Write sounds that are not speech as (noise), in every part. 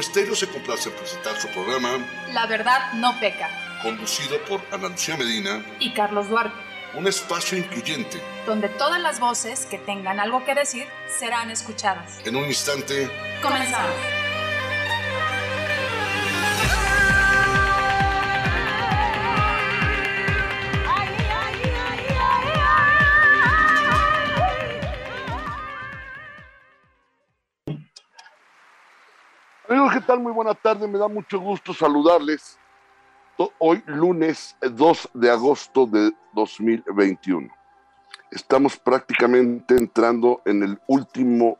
Estéreo se complace en presentar su programa La verdad no peca, conducido por Ana Lucía Medina, y Carlos Duarte, un espacio incluyente. donde todas las voces que tengan algo que decir serán escuchadas. En un instante, Comenzamos. Tal? Muy buena tarde, me da mucho gusto saludarles. Hoy, lunes eh, 2 de agosto de 2021. Estamos prácticamente entrando en el último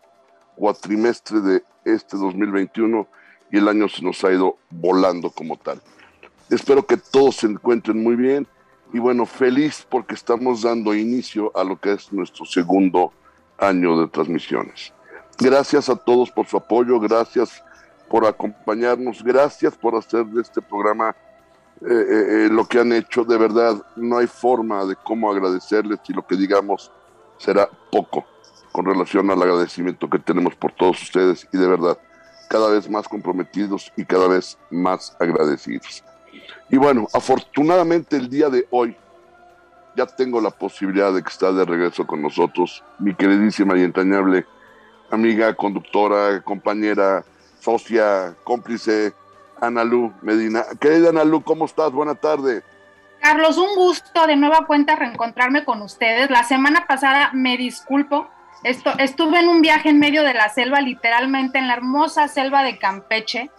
cuatrimestre de este 2021 y el año se nos ha ido volando como tal. Espero que todos se encuentren muy bien y bueno, feliz porque estamos dando inicio a lo que es nuestro segundo año de transmisiones. Gracias a todos por su apoyo, gracias por acompañarnos, gracias por hacer de este programa eh, eh, eh, lo que han hecho. De verdad, no hay forma de cómo agradecerles y lo que digamos será poco con relación al agradecimiento que tenemos por todos ustedes y de verdad, cada vez más comprometidos y cada vez más agradecidos. Y bueno, afortunadamente el día de hoy ya tengo la posibilidad de que está de regreso con nosotros mi queridísima y entrañable amiga, conductora, compañera, socia, cómplice, Ana Lu Medina. Querida Ana Lu, ¿cómo estás? Buena tarde. Carlos, un gusto de nueva cuenta reencontrarme con ustedes. La semana pasada me disculpo. Estuve en un viaje en medio de la selva, literalmente en la hermosa selva de Campeche,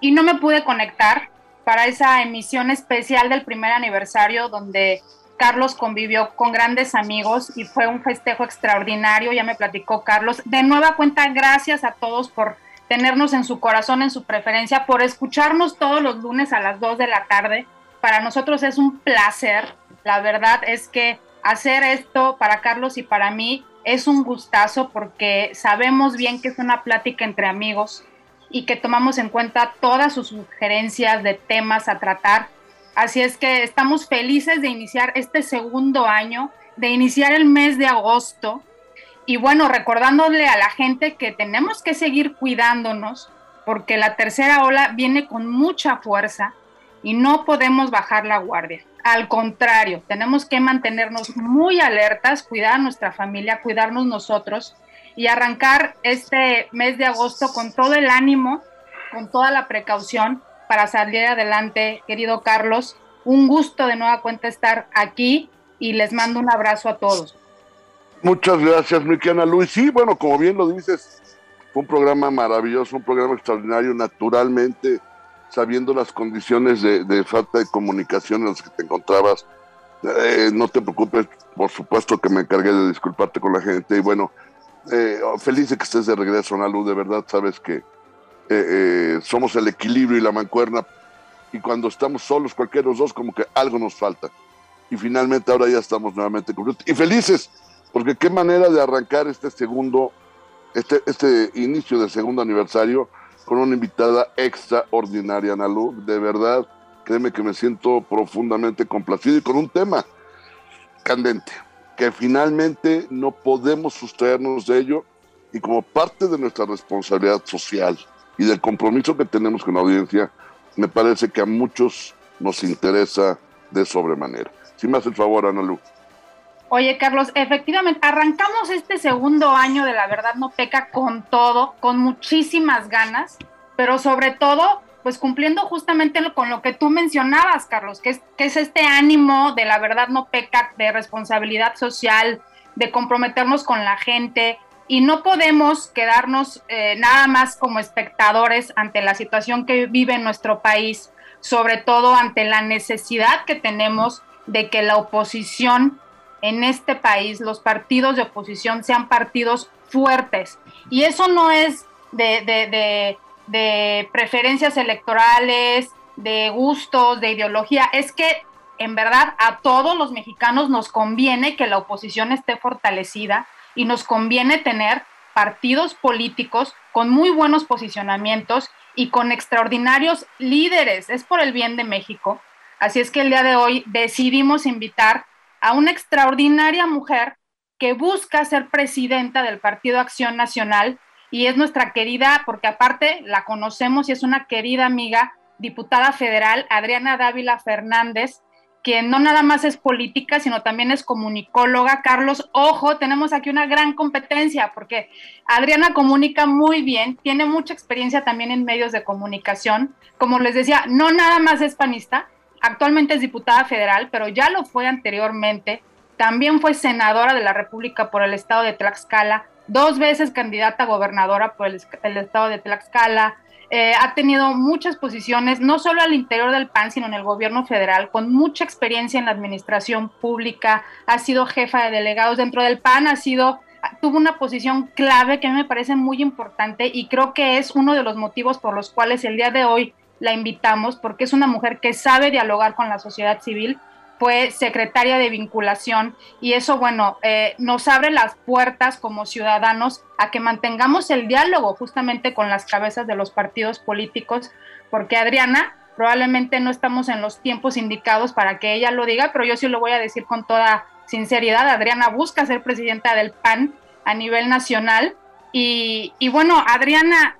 y no me pude conectar para esa emisión especial del primer aniversario donde Carlos convivió con grandes amigos y fue un festejo extraordinario, ya me platicó Carlos. De nueva cuenta, gracias a todos por tenernos en su corazón, en su preferencia, por escucharnos todos los lunes a las 2 de la tarde. Para nosotros es un placer. La verdad es que hacer esto para Carlos y para mí es un gustazo porque sabemos bien que es una plática entre amigos y que tomamos en cuenta todas sus sugerencias de temas a tratar. Así es que estamos felices de iniciar este segundo año, de iniciar el mes de agosto y bueno, recordándole a la gente que tenemos que seguir cuidándonos porque la tercera ola viene con mucha fuerza y no podemos bajar la guardia. Al contrario, tenemos que mantenernos muy alertas, cuidar a nuestra familia, cuidarnos nosotros y arrancar este mes de agosto con todo el ánimo, con toda la precaución para salir adelante, querido Carlos. Un gusto de nueva cuenta estar aquí y les mando un abrazo a todos. Muchas gracias, mi Ana Lu. Y sí, bueno, como bien lo dices, fue un programa maravilloso, un programa extraordinario, naturalmente, sabiendo las condiciones de, falta de comunicación en las que te encontrabas. Eh, no te preocupes, por supuesto que me encargué de disculparte con la gente. Y bueno, eh, feliz de que estés de regreso, Ana Lu. De verdad, sabes que eh, eh, somos el equilibrio y la mancuerna. Y cuando estamos solos, cualquiera de los dos, como que algo nos falta. Y finalmente ahora ya estamos nuevamente completos. Y felices, porque qué manera de arrancar este segundo, este, este inicio del segundo aniversario con una invitada extraordinaria, Ana Lu. De verdad, créeme que me siento profundamente complacido y con un tema candente, que finalmente no podemos sustraernos de ello y como parte de nuestra responsabilidad social y del compromiso que tenemos con la audiencia, me parece que a muchos nos interesa de sobremanera. Si me hace el favor, Ana Lu. Oye, Carlos, efectivamente, arrancamos este segundo año de La Verdad No Peca con todo, con muchísimas ganas, pero sobre todo, pues cumpliendo justamente con lo que tú mencionabas, Carlos, que es, que es este ánimo de La Verdad No Peca, de responsabilidad social, de comprometernos con la gente, y no podemos quedarnos eh, nada más como espectadores ante la situación que vive nuestro país, sobre todo ante la necesidad que tenemos de que la oposición en este país, los partidos de oposición sean partidos fuertes. Y eso no es de, de- de- preferencias electorales, de gustos, de ideología, es que en verdad a todos los mexicanos nos conviene que la oposición esté fortalecida y nos conviene tener partidos políticos con muy buenos posicionamientos y con extraordinarios líderes. Es por el bien de México. Así es que el día de hoy decidimos invitar a una extraordinaria mujer que busca ser presidenta del Partido Acción Nacional y es nuestra querida, porque aparte la conocemos y es una querida amiga, diputada federal, Adriana Dávila Fernández, quien no nada más es política, sino también es comunicóloga. Carlos, ojo, tenemos aquí una gran competencia, porque Adriana comunica muy bien, tiene mucha experiencia también en medios de comunicación. Como les decía, no nada más es panista, actualmente es diputada federal, pero ya lo fue anteriormente. También fue senadora de la República por el estado de Tlaxcala, dos veces candidata a gobernadora por el, estado de Tlaxcala. Eh, ha tenido muchas posiciones, no solo al interior del PAN, sino en el gobierno federal, con mucha experiencia en la administración pública, ha sido jefa de delegados dentro del PAN, ha sido, tuvo una posición clave que a mí me parece muy importante y creo que es uno de los motivos por los cuales el día de hoy la invitamos, porque es una mujer que sabe dialogar con la sociedad civil, fue secretaria de vinculación y eso, bueno, eh, nos abre las puertas como ciudadanos a que mantengamos el diálogo justamente con las cabezas de los partidos políticos, porque Adriana, probablemente no estamos en los tiempos indicados para que ella lo diga, pero yo sí lo voy a decir con toda sinceridad, Adriana busca ser presidenta del PAN a nivel nacional y, y bueno, Adriana,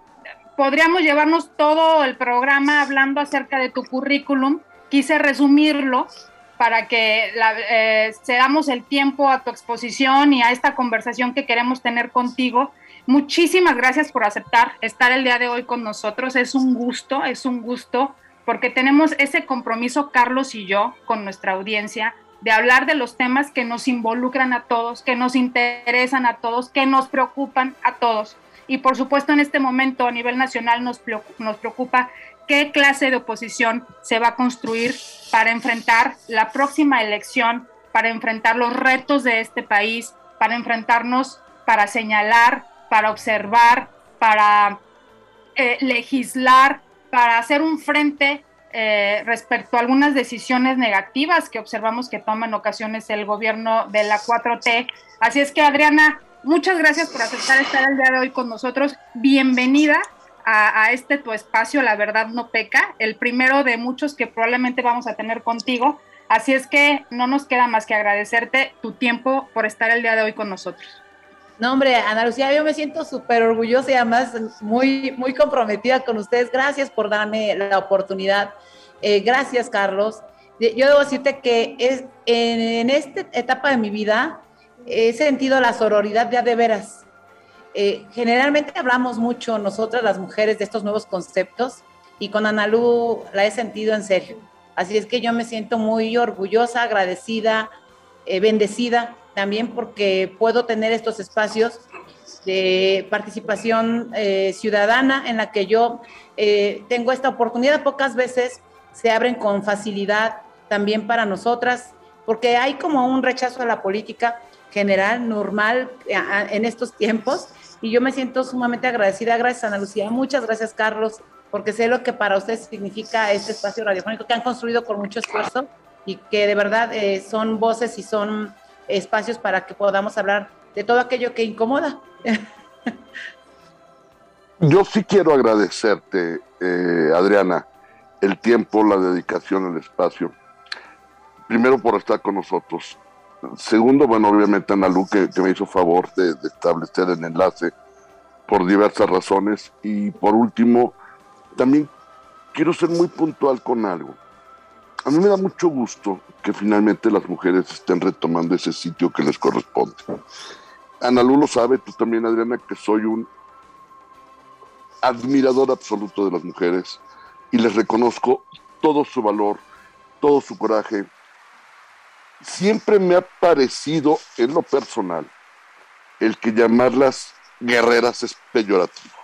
podríamos llevarnos todo el programa hablando acerca de tu currículum, quise resumirlo para que eh, cedamos el tiempo a tu exposición y a esta conversación que queremos tener contigo. Muchísimas gracias por aceptar estar el día de hoy con nosotros. Es un gusto, es un gusto, porque tenemos ese compromiso, Carlos y yo, con nuestra audiencia, de hablar de los temas que nos involucran a todos, que nos interesan a todos, que nos preocupan a todos. Y por supuesto en este momento a nivel nacional nos, nos preocupa qué clase de oposición se va a construir para enfrentar la próxima elección, para enfrentar los retos de este país, para enfrentarnos, para señalar, para observar, para eh, legislar, para hacer un frente eh, respecto a algunas decisiones negativas que observamos que toma en ocasiones el gobierno de la 4T. Así es que, Adriana, muchas gracias por aceptar estar el día de hoy con nosotros. Bienvenida a, este tu espacio, La Verdad No Peca, el primero de muchos que probablemente vamos a tener contigo. Así es que no nos queda más que agradecerte tu tiempo por estar el día de hoy con nosotros. No, hombre, Ana Lucía, yo me siento súper orgullosa y además muy, muy comprometida con ustedes. Gracias por darme la oportunidad. Eh, gracias, Carlos. Yo debo decirte que es, en, en, esta etapa de mi vida he sentido la sororidad de a de veras. Eh, generalmente hablamos mucho nosotras las mujeres de estos nuevos conceptos y con Analú la he sentido en serio. Así es que yo me siento muy orgullosa, agradecida, eh, bendecida también porque puedo tener estos espacios de participación eh, ciudadana en la que yo tengo esta oportunidad. Pocas veces se abren con facilidad también para nosotras, porque hay como un rechazo a la política general, normal en estos tiempos, y yo me siento sumamente agradecida. Gracias, Ana Lucía. Muchas gracias, Carlos, porque sé lo que para ustedes significa este espacio radiofónico que han construido con mucho esfuerzo y que de verdad eh, son voces y son espacios para que podamos hablar de todo aquello que incomoda. (laughs) Yo sí quiero agradecerte, eh, Adriana, el tiempo, la dedicación, el espacio. Primero por estar con nosotros Segundo, bueno, obviamente Ana Lu, que, me hizo favor de, establecer el enlace por diversas razones. Y por último, también quiero ser muy puntual con algo. A mí me da mucho gusto que finalmente las mujeres estén retomando ese sitio que les corresponde. Ana Lu lo sabe, tú también, Adriana, que soy un admirador absoluto de las mujeres y les reconozco todo su valor, todo su coraje, siempre me ha parecido en lo personal el que llamarlas guerreras es peyorativo.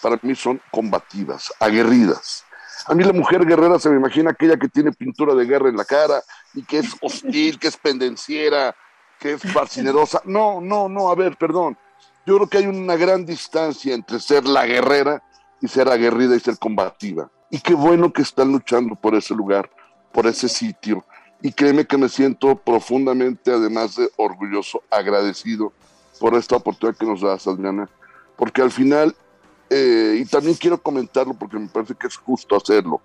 Para mí son combativas, aguerridas. A mí la mujer guerrera se me imagina aquella que tiene pintura de guerra en la cara y que es hostil, que es pendenciera, que es fascinerosa. No, no, no, a ver, perdón. Yo creo que hay una gran distancia entre ser la guerrera y ser aguerrida y ser combativa. Y qué bueno que están luchando por ese lugar, por ese sitio, y créeme que me siento profundamente, además de orgulloso, agradecido por esta oportunidad que nos das, Adriana, porque al final, eh, y también quiero comentarlo porque me parece que es justo hacerlo,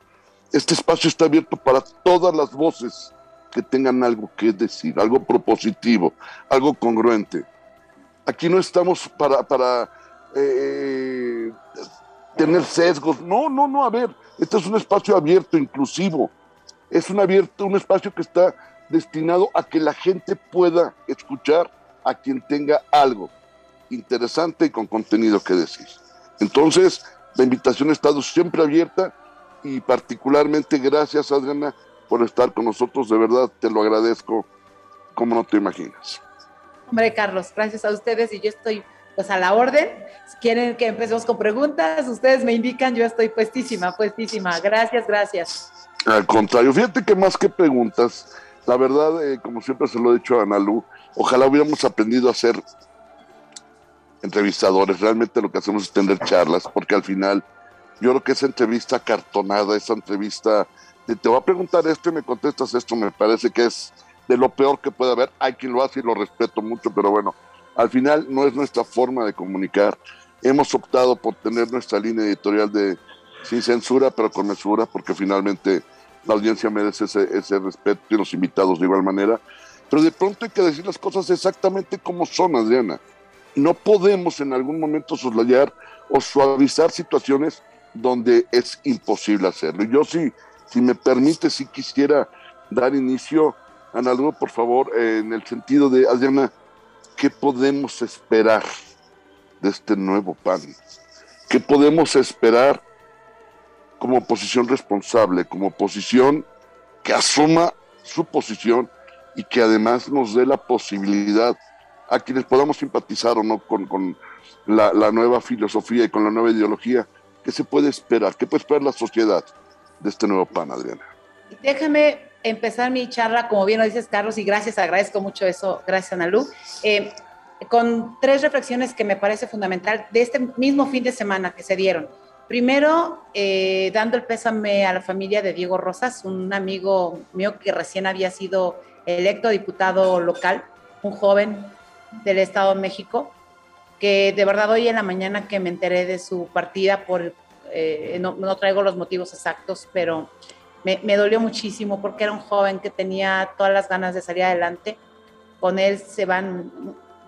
este espacio está abierto para todas las voces que tengan algo que decir, algo propositivo, algo congruente. Aquí no estamos para, para eh, tener sesgos. No, no, no, a ver, este es un espacio abierto, inclusivo. Es un, abierto, un espacio que está destinado a que la gente pueda escuchar a quien tenga algo interesante y con contenido que decir. Entonces, la invitación ha estado siempre abierta y particularmente gracias, Adriana, por estar con nosotros. De verdad, te lo agradezco como no te imaginas. Hombre, Carlos, gracias a ustedes y yo estoy pues a la orden. Si quieren que empecemos con preguntas, ustedes me indican, yo estoy puestísima, puestísima. Gracias, gracias. Al contrario, fíjate que más que preguntas, la verdad, eh, como siempre se lo he dicho a Analu, ojalá hubiéramos aprendido a ser entrevistadores. Realmente lo que hacemos es tener charlas, porque al final yo creo que esa entrevista cartonada, esa entrevista de te voy a preguntar esto y me contestas esto, me parece que es de lo peor que puede haber. Hay quien lo hace y lo respeto mucho, pero bueno, al final no es nuestra forma de comunicar. Hemos optado por tener nuestra línea editorial de sin censura, pero con mesura, porque finalmente la audiencia merece ese, ese respeto y los invitados de igual manera. Pero de pronto hay que decir las cosas exactamente como son, Adriana. No podemos en algún momento soslayar o suavizar situaciones donde es imposible hacerlo. Yo sí, si me permite, sí quisiera dar inicio, Analu, por favor, en el sentido de, Adriana, ¿qué podemos esperar de este nuevo PAN? ¿Qué podemos esperar como oposición responsable, como oposición que asuma su posición y que además nos dé la posibilidad a quienes podamos simpatizar o no con, la, la, nueva filosofía y con la nueva ideología, ¿qué se puede esperar? ¿Qué puede esperar la sociedad de este nuevo PAN, Adriana? Déjame empezar mi charla, como bien lo dices, Carlos, y gracias, agradezco mucho eso, gracias, Analu, eh, con tres reflexiones que me parece fundamental de este mismo fin de semana que se dieron. Primero, eh, dando el pésame a la familia de Diego Rosas, un amigo mío que recién había sido electo diputado local, un joven del Estado de México, que de verdad hoy en la mañana que me enteré de su partida, por, eh, no, no, traigo los motivos exactos, pero me, me, dolió muchísimo porque era un joven que tenía todas las ganas de salir adelante. Con él se van,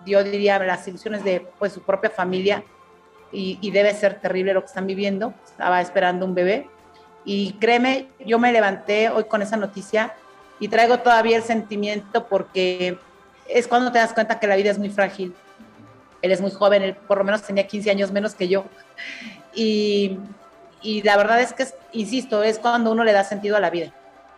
yo diría, las ilusiones de pues, su propia familia y, debe ser terrible lo que están viviendo. Estaba esperando un bebé y créeme, yo me levanté hoy con esa noticia y traigo todavía el sentimiento porque es cuando te das cuenta que la vida es muy frágil. Él es muy joven, él por lo menos tenía 15 años menos que yo. Y, la verdad es que, insisto, es cuando uno le da sentido a la vida.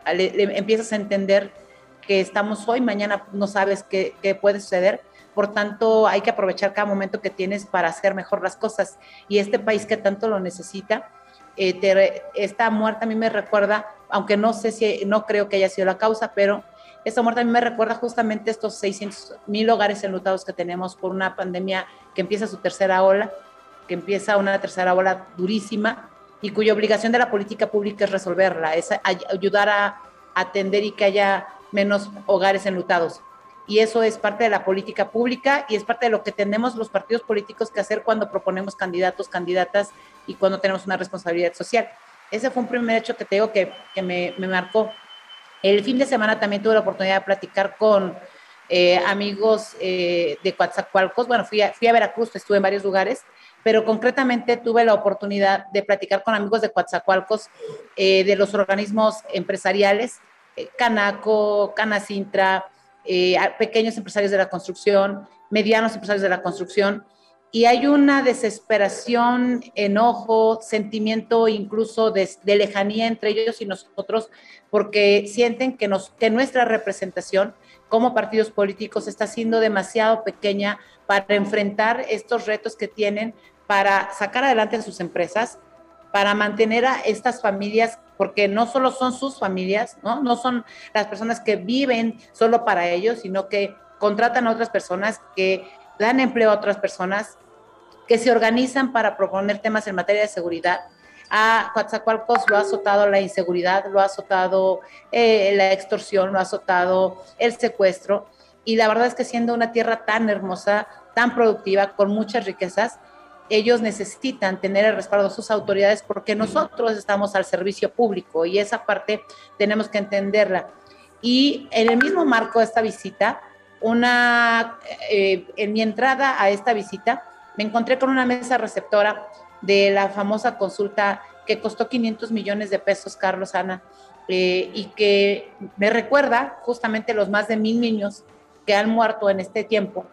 Empiezas a entender que estamos hoy, mañana no sabes qué, puede suceder. Por tanto, hay que aprovechar cada momento que tienes para hacer mejor las cosas. Y este país que tanto lo necesita, eh, te, esta muerte a mí me recuerda, aunque no sé si, no creo que haya sido la causa, pero esta muerte a mí me recuerda justamente estos 600 mil hogares enlutados que tenemos por una pandemia que empieza su tercera ola, que empieza una tercera ola durísima y cuya obligación de la política pública es resolverla, es ayudar a atender y que haya menos hogares enlutados. Y eso es parte de la política pública y es parte de lo que tenemos los partidos políticos que hacer cuando proponemos candidatos, candidatas y cuando tenemos una responsabilidad social. Ese fue un primer hecho que te que, que me, me marcó. El fin de semana también tuve la oportunidad de platicar con eh, amigos eh, de Coatzacoalcos. Bueno, fui a, fui a Veracruz, estuve en varios lugares, pero concretamente tuve la oportunidad de platicar con amigos de Coatzacoalcos, eh, de los organismos empresariales, Canaco, Canacintra, eh, pequeños empresarios de la construcción, medianos empresarios de la construcción, y hay una desesperación, enojo, sentimiento incluso de, lejanía entre ellos y nosotros, porque sienten que, que nuestra representación como partidos políticos está siendo demasiado pequeña para enfrentar estos retos que tienen, para sacar adelante sus empresas, para mantener a estas familias, porque no solo son sus familias, ¿no? no son las personas que viven solo para ellos, sino que contratan a otras personas que dan empleo a otras personas que se organizan para proponer temas en materia de seguridad. A Coatzacoalcos lo ha azotado la inseguridad, lo ha azotado eh, la extorsión, lo ha azotado el secuestro. Y la verdad es que siendo una tierra tan hermosa, tan productiva, con muchas riquezas, ellos necesitan tener el respaldo de sus autoridades porque nosotros estamos al servicio público y esa parte tenemos que entenderla. Y en el mismo marco de esta visita, una, eh, en mi entrada a esta visita, me encontré con una mesa receptora de la famosa consulta que costó 500 millones de pesos, Carlos Ana, eh, y que me recuerda justamente los más de mil niños que han muerto en este tiempo,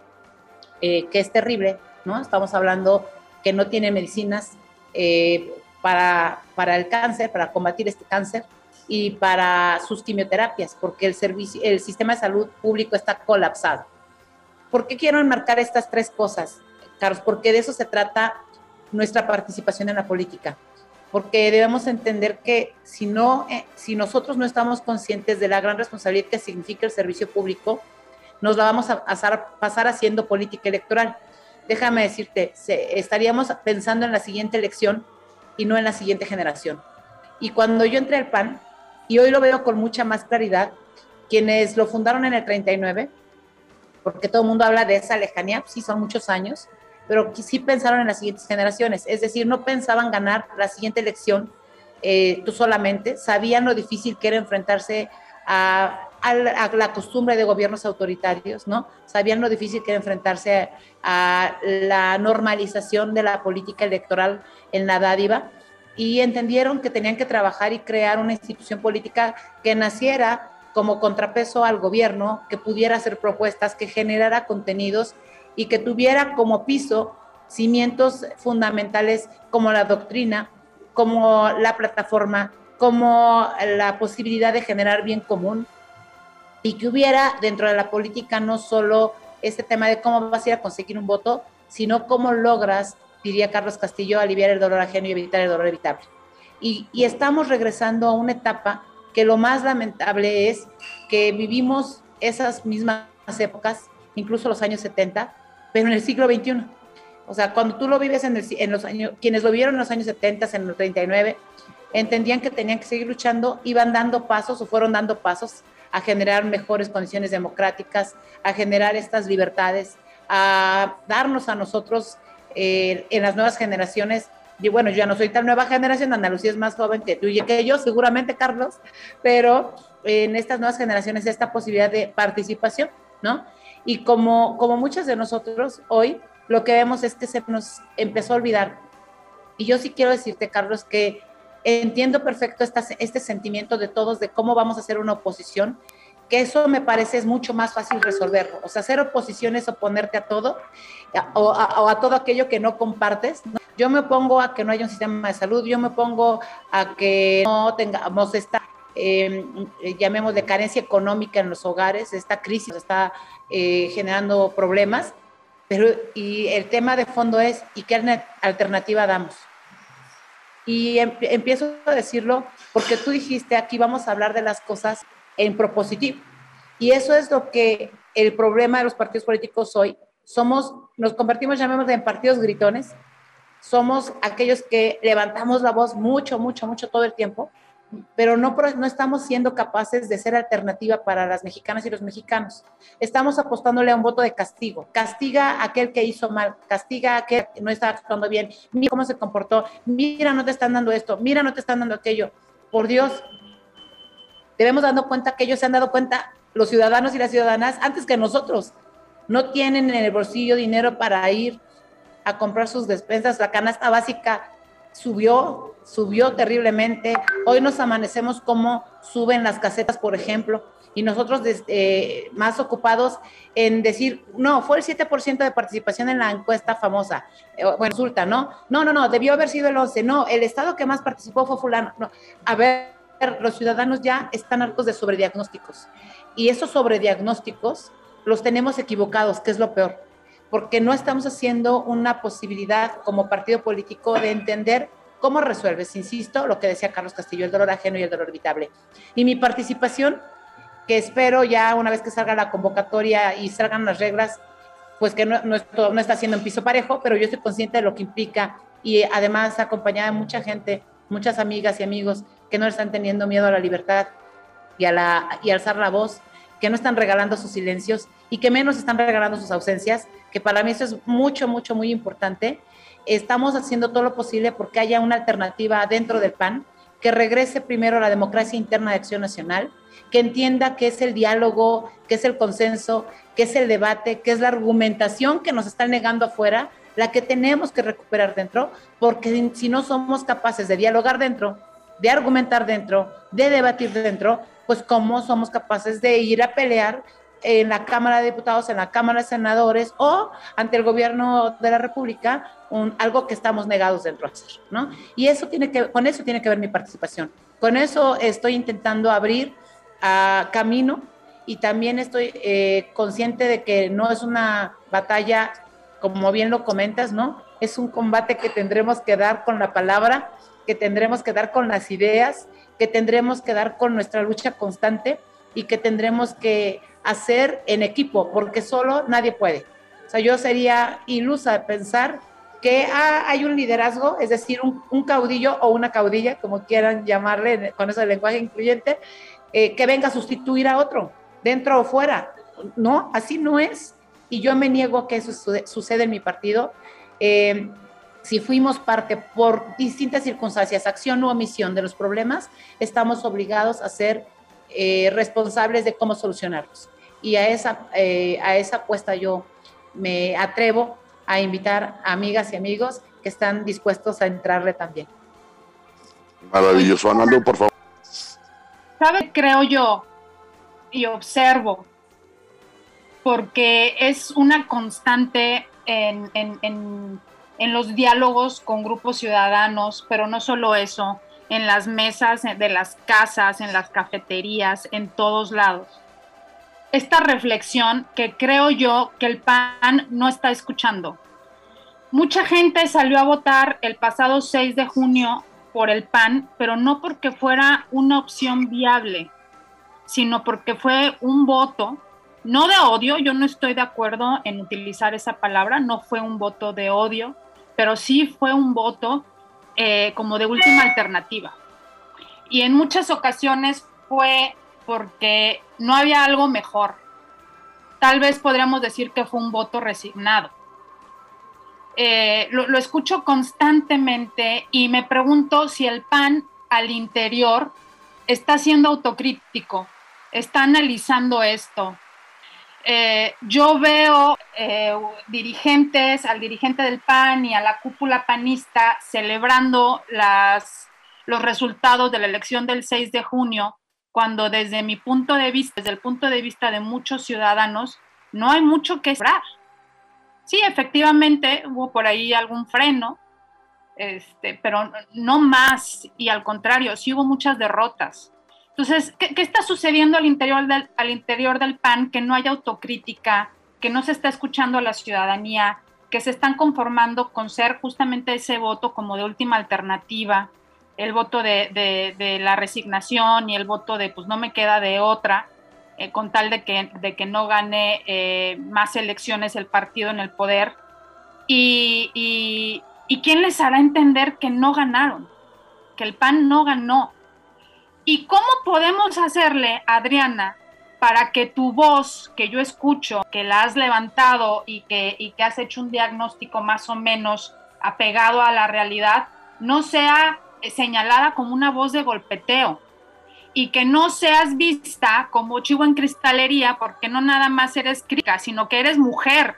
eh, que es terrible, ¿no? Estamos hablando que no tienen medicinas eh, para, para el cáncer, para combatir este cáncer y para sus quimioterapias, porque el, servicio, el sistema de salud público está colapsado. ¿Por qué quiero enmarcar estas tres cosas, Carlos? Porque de eso se trata nuestra participación en la política porque debemos entender que si, no, eh, si nosotros no estamos conscientes de la gran responsabilidad que significa el servicio público, nos la vamos a pasar, pasar haciendo política electoral. Déjame decirte, estaríamos pensando en la siguiente elección y no en la siguiente generación. Y cuando yo entré al PAN, y hoy lo veo con mucha más claridad, quienes lo fundaron en el 39, porque todo el mundo habla de esa lejanía, sí son muchos años, pero sí pensaron en las siguientes generaciones, es decir, no pensaban ganar la siguiente elección eh, tú solamente, sabían lo difícil que era enfrentarse a, la, costumbre de gobiernos autoritarios, ¿no? Sabían lo difícil que era enfrentarse a, la normalización de la política electoral en la dádiva y entendieron que tenían que trabajar y crear una institución política que naciera como contrapeso al gobierno, que pudiera hacer propuestas, que generara contenidos y que tuviera como piso cimientos fundamentales como la doctrina, como la plataforma, como la posibilidad de generar bien común y que hubiera dentro de la política no solo este tema de cómo vas a ir a conseguir un voto, sino cómo logras, diría Carlos Castillo, aliviar el dolor ajeno y evitar el dolor evitable. Y, estamos regresando a una etapa que lo más lamentable es que vivimos esas mismas épocas, incluso los años 70, pero en el siglo XXI. O sea, cuando tú lo vives en, en los años, quienes lo vieron en los años 70, en los 39, entendían que tenían que seguir luchando, iban dando pasos o fueron dando pasos a generar mejores condiciones democráticas, a generar estas libertades, a darnos a nosotros eh, en las nuevas generaciones. Y bueno, yo ya no soy tan nueva generación, Andalucía es más joven que tú y que yo, seguramente, Carlos, pero en estas nuevas generaciones esta posibilidad de participación, ¿no? Y como, como muchos de nosotros hoy, lo que vemos es que se nos empezó a olvidar. Y yo sí quiero decirte, Carlos, que entiendo perfecto esta, este sentimiento de todos de cómo vamos a hacer una oposición, que eso me parece es mucho más fácil resolverlo. O sea, hacer oposición es oponerte a todo o a, todo aquello que no compartes. Yo me opongo a que no haya un sistema de salud, yo me opongo a que no tengamos esta eh, llamemos de carencia económica en los hogares, esta crisis está eh, generando problemas, pero y el tema de fondo es, ¿y qué alternativa damos? Y em, empiezo a decirlo porque tú dijiste, aquí vamos a hablar de las cosas en propositivo. Y eso es lo que el problema de los partidos políticos hoy. Somos, nos convertimos, llamémosle, en partidos gritones. Somos aquellos que levantamos la voz mucho, mucho, mucho todo el tiempo, pero no, no estamos siendo capaces de ser alternativa para las mexicanas y los mexicanos. Estamos apostándole a un voto de castigo. Castiga a aquel que hizo mal, castiga a aquel que no está actuando bien, mira cómo se comportó, mira, no te están dando esto, mira, no te están dando aquello. Por Dios, debemos dando cuenta que ellos se han dado cuenta, los ciudadanos y las ciudadanas, antes que nosotros. No tienen en el bolsillo dinero para ir a comprar sus despensas, la canasta básica subió, subió terriblemente. Hoy nos amanecemos como suben las casetas, por ejemplo, y nosotros eh, más ocupados en decir, no, fue el 7% de participación en la encuesta famosa. Eh, bueno, resulta, ¿no? No, no, no, debió haber sido el 11. No, el estado que más participó fue fulano. No. A ver, los ciudadanos ya están hartos de sobrediagnósticos. Y esos sobrediagnósticos los tenemos equivocados, que es lo peor porque no estamos haciendo una posibilidad como partido político de entender cómo resuelves, insisto, lo que decía Carlos Castillo, el dolor ajeno y el dolor evitable. Y mi participación, que espero ya una vez que salga la convocatoria y salgan las reglas, pues que no, no, no está siendo un piso parejo, pero yo estoy consciente de lo que implica y además acompañada de mucha gente, muchas amigas y amigos que no están teniendo miedo a la libertad y a, la, y alzar la voz, que no están regalando sus silencios y que menos están regalando sus ausencias, que para mí eso es mucho, mucho, muy importante. Estamos haciendo todo lo posible porque haya una alternativa dentro del PAN que regrese primero a la democracia interna de Acción Nacional, que entienda que es el diálogo, que es el consenso, que es el debate, que es la argumentación que nos están negando afuera la que tenemos que recuperar dentro, porque si no somos capaces de dialogar dentro, de argumentar dentro, de debatir dentro, pues cómo somos capaces de ir a pelear en la Cámara de Diputados, en la Cámara de Senadores o ante el gobierno de la República, un, algo que estamos negados dentro de hacer, ¿no? Y eso tiene que, con eso tiene que ver mi participación. Con eso estoy intentando abrir a camino y también estoy eh, consciente de que no es una batalla, como bien lo comentas, ¿no? Es un combate que tendremos que dar con la palabra, que tendremos que dar con las ideas, que tendremos que dar con nuestra lucha constante y que tendremos que hacer en equipo, porque solo nadie puede. O sea, yo sería ilusa pensar que ah, hay un liderazgo, es decir, un, caudillo o una caudilla, como quieran llamarle con ese lenguaje incluyente, eh, que venga a sustituir a otro, dentro o fuera. No, así no es. Y yo me niego a que eso suceda en mi partido. Eh, si fuimos parte por distintas circunstancias, acción o omisión de los problemas, estamos obligados a ser eh, responsables de cómo solucionarlos. Y a esa, eh, a esa apuesta yo me atrevo a invitar a amigas y amigos que están dispuestos a entrarle también. Maravilloso, Anando, por favor. ¿Sabe? Creo yo y observo, porque es una constante en, en en los diálogos con grupos ciudadanos, pero no solo eso, en las mesas de las casas, en las cafeterías, en todos lados. Esta reflexión que creo yo que el PAN no está escuchando. Mucha gente salió a votar el pasado 6 de junio por el PAN, pero no porque fuera una opción viable, sino porque fue un voto, no de odio, yo no estoy de acuerdo en utilizar esa palabra, no fue un voto de odio, pero sí fue un voto eh, como de última alternativa. Y en muchas ocasiones fue porque no había algo mejor. Tal vez podríamos decir que fue un voto resignado. Eh, lo, escucho constantemente y me pregunto si el PAN al interior está siendo autocrítico, está analizando esto, eh, yo veo eh, dirigentes, al dirigente del PAN y a la cúpula panista celebrando las, los resultados de la elección del 6 de junio, cuando desde mi punto de vista, desde el punto de vista de muchos ciudadanos, no hay mucho que esperar. Sí, efectivamente hubo por ahí algún freno, este, pero no más, y al contrario, sí hubo muchas derrotas. Entonces, ¿qué, está sucediendo al interior, del, al interior del PAN? Que no hay autocrítica, que no se está escuchando a la ciudadanía, que se están conformando con ser justamente ese voto como de última alternativa, el voto de, la resignación y el voto de pues no me queda de otra, eh, con tal de que, de que no gane eh, más elecciones el partido en el poder. Y, y, ¿Y quién les hará entender que no ganaron? Que el PAN no ganó ¿Y cómo podemos hacerle, Adriana, para que tu voz, que yo escucho, que la has levantado y que, y que has hecho un diagnóstico más o menos apegado a la realidad, no sea señalada como una voz de golpeteo y que no seas vista como chivo en cristalería porque no nada más eres crítica, sino que eres mujer.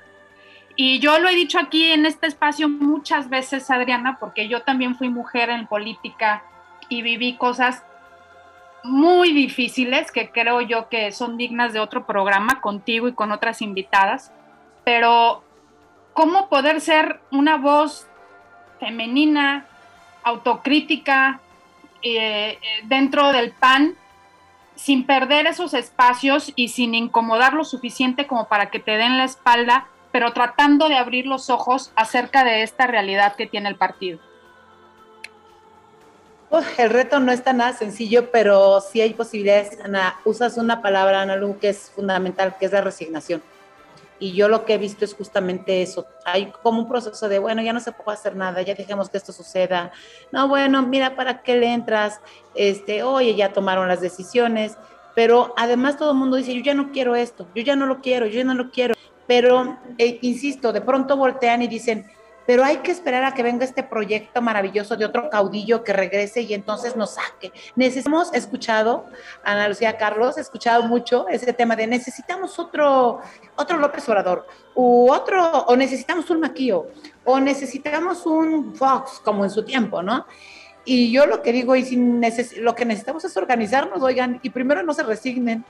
Y yo lo he dicho aquí en este espacio muchas veces, Adriana, porque yo también fui mujer en política y viví cosas muy difíciles que creo yo que son dignas de otro programa contigo y con otras invitadas, pero cómo poder ser una voz femenina, autocrítica eh, dentro del PAN sin perder esos espacios y sin incomodar lo suficiente como para que te den la espalda, pero tratando de abrir los ojos acerca de esta realidad que tiene el partido el reto no está nada sencillo, pero sí hay posibilidades. Ana, usas una palabra, Ana Lu, que es fundamental, que es la resignación. Y yo lo que he visto es justamente eso. Hay como un proceso de, bueno, ya no se puede hacer nada, ya dejemos que esto suceda. No, bueno, mira, ¿para qué le entras? Este, oye, ya tomaron las decisiones. Pero además todo el mundo dice, yo ya no quiero esto, yo ya no lo quiero, yo ya no lo quiero. Pero, eh, insisto, de pronto voltean y dicen, pero hay que esperar a que venga este proyecto maravilloso de otro caudillo que regrese y entonces nos saque. Necesitamos, escuchado, Ana Lucía Carlos, escuchado mucho ese tema de necesitamos otro, otro López Obrador, u otro, o necesitamos un Maquillo, o necesitamos un Fox, como en su tiempo, ¿no? Y yo lo que digo, y si lo que necesitamos es organizarnos, oigan, y primero no se resignen.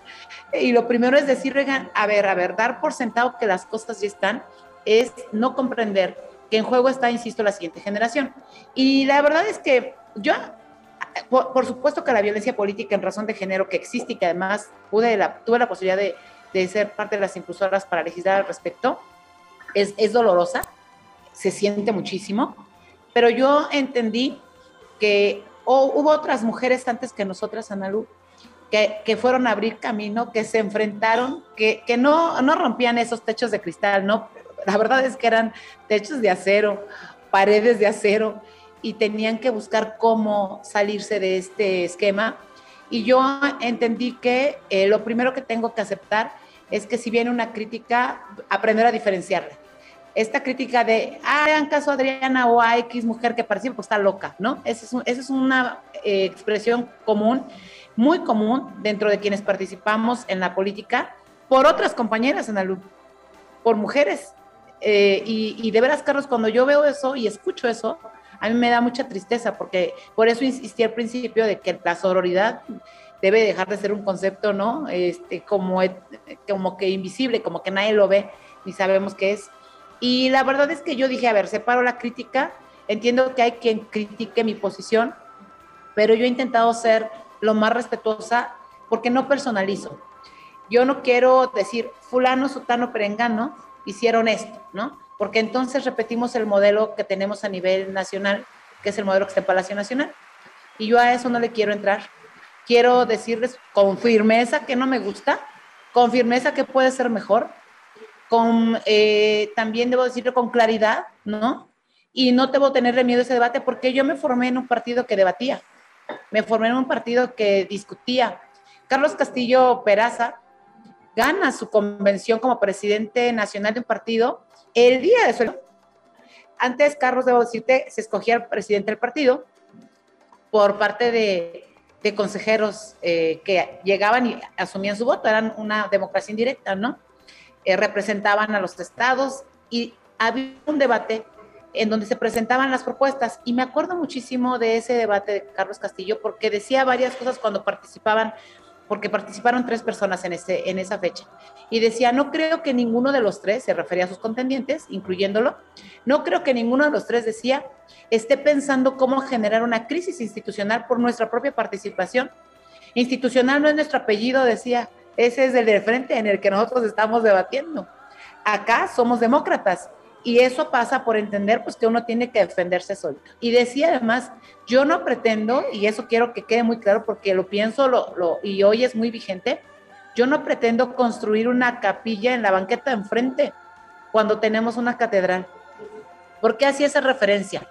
Y lo primero es decir, oigan, a ver, a ver, dar por sentado que las cosas ya están, es no comprender que en juego está, insisto, la siguiente generación. Y la verdad es que yo, por, supuesto que la violencia política en razón de género que existe y que además pude la, tuve la posibilidad de, de, ser parte de las impulsoras para legislar al respecto, es, es dolorosa, se siente muchísimo, pero yo entendí que hubo otras mujeres antes que nosotras, Analu, que, que, fueron a abrir camino, que se enfrentaron, que, que no, no rompían esos techos de cristal, ¿no? La verdad es que eran techos de acero, paredes de acero, y tenían que buscar cómo salirse de este esquema. Y yo entendí que eh, lo primero que tengo que aceptar es que si viene una crítica, aprender a diferenciarla esta crítica de, ah, hagan caso a Adriana o a X mujer que participa, pues está loca, ¿no? Esa es, una eh, expresión común, muy común dentro de quienes participamos en la política, por otras compañeras en la luz, por mujeres. Eh, y, y, de veras, Carlos, cuando yo veo eso y escucho eso, a mí me da mucha tristeza, porque por eso insistí al principio de que la sororidad debe dejar de ser un concepto, ¿no? Este, como, como que invisible, como que nadie lo ve ni sabemos qué es. Y la verdad es que yo dije, a ver, separo la crítica, entiendo que hay quien critique mi posición, pero yo he intentado ser lo más respetuosa porque no personalizo. Yo no quiero decir, fulano, sutano, perengano hicieron esto, ¿no? Porque entonces repetimos el modelo que tenemos a nivel nacional, que es el modelo que está en Palacio Nacional. Y yo a eso no le quiero entrar. Quiero decirles con firmeza que no me gusta, con firmeza que puede ser mejor, con, eh, también debo decirlo con claridad, ¿no? Y no debo tenerle miedo a ese debate porque yo me formé en un partido que debatía, me formé en un partido que discutía. Carlos Castillo Peraza gana su convención como presidente nacional de un partido el día de su... Antes, Carlos, debo decirte, se escogía el presidente del partido por parte de, consejeros eh, que llegaban y asumían su voto, eran una democracia indirecta, ¿no? Eh, representaban a los estados y había un debate en donde se presentaban las propuestas. Y me acuerdo muchísimo de ese debate de Carlos Castillo porque decía varias cosas cuando participaban, porque participaron tres personas en, ese, en esa fecha. Y decía, no creo que ninguno de los tres, se refería a sus contendientes, incluyéndolo, no creo que ninguno de los tres decía, esté pensando cómo generar una crisis institucional por nuestra propia participación. Institucional no es nuestro apellido, decía, ese es el de frente en el que nosotros estamos debatiendo. Acá somos demócratas y eso pasa por entender pues que uno tiene que defenderse solo. Y decía además, yo no pretendo, y eso quiero que quede muy claro porque lo pienso lo, y hoy es muy vigente, yo no pretendo construir una capilla en la banqueta de enfrente cuando tenemos una catedral. ¿Por qué hacía esa referencia?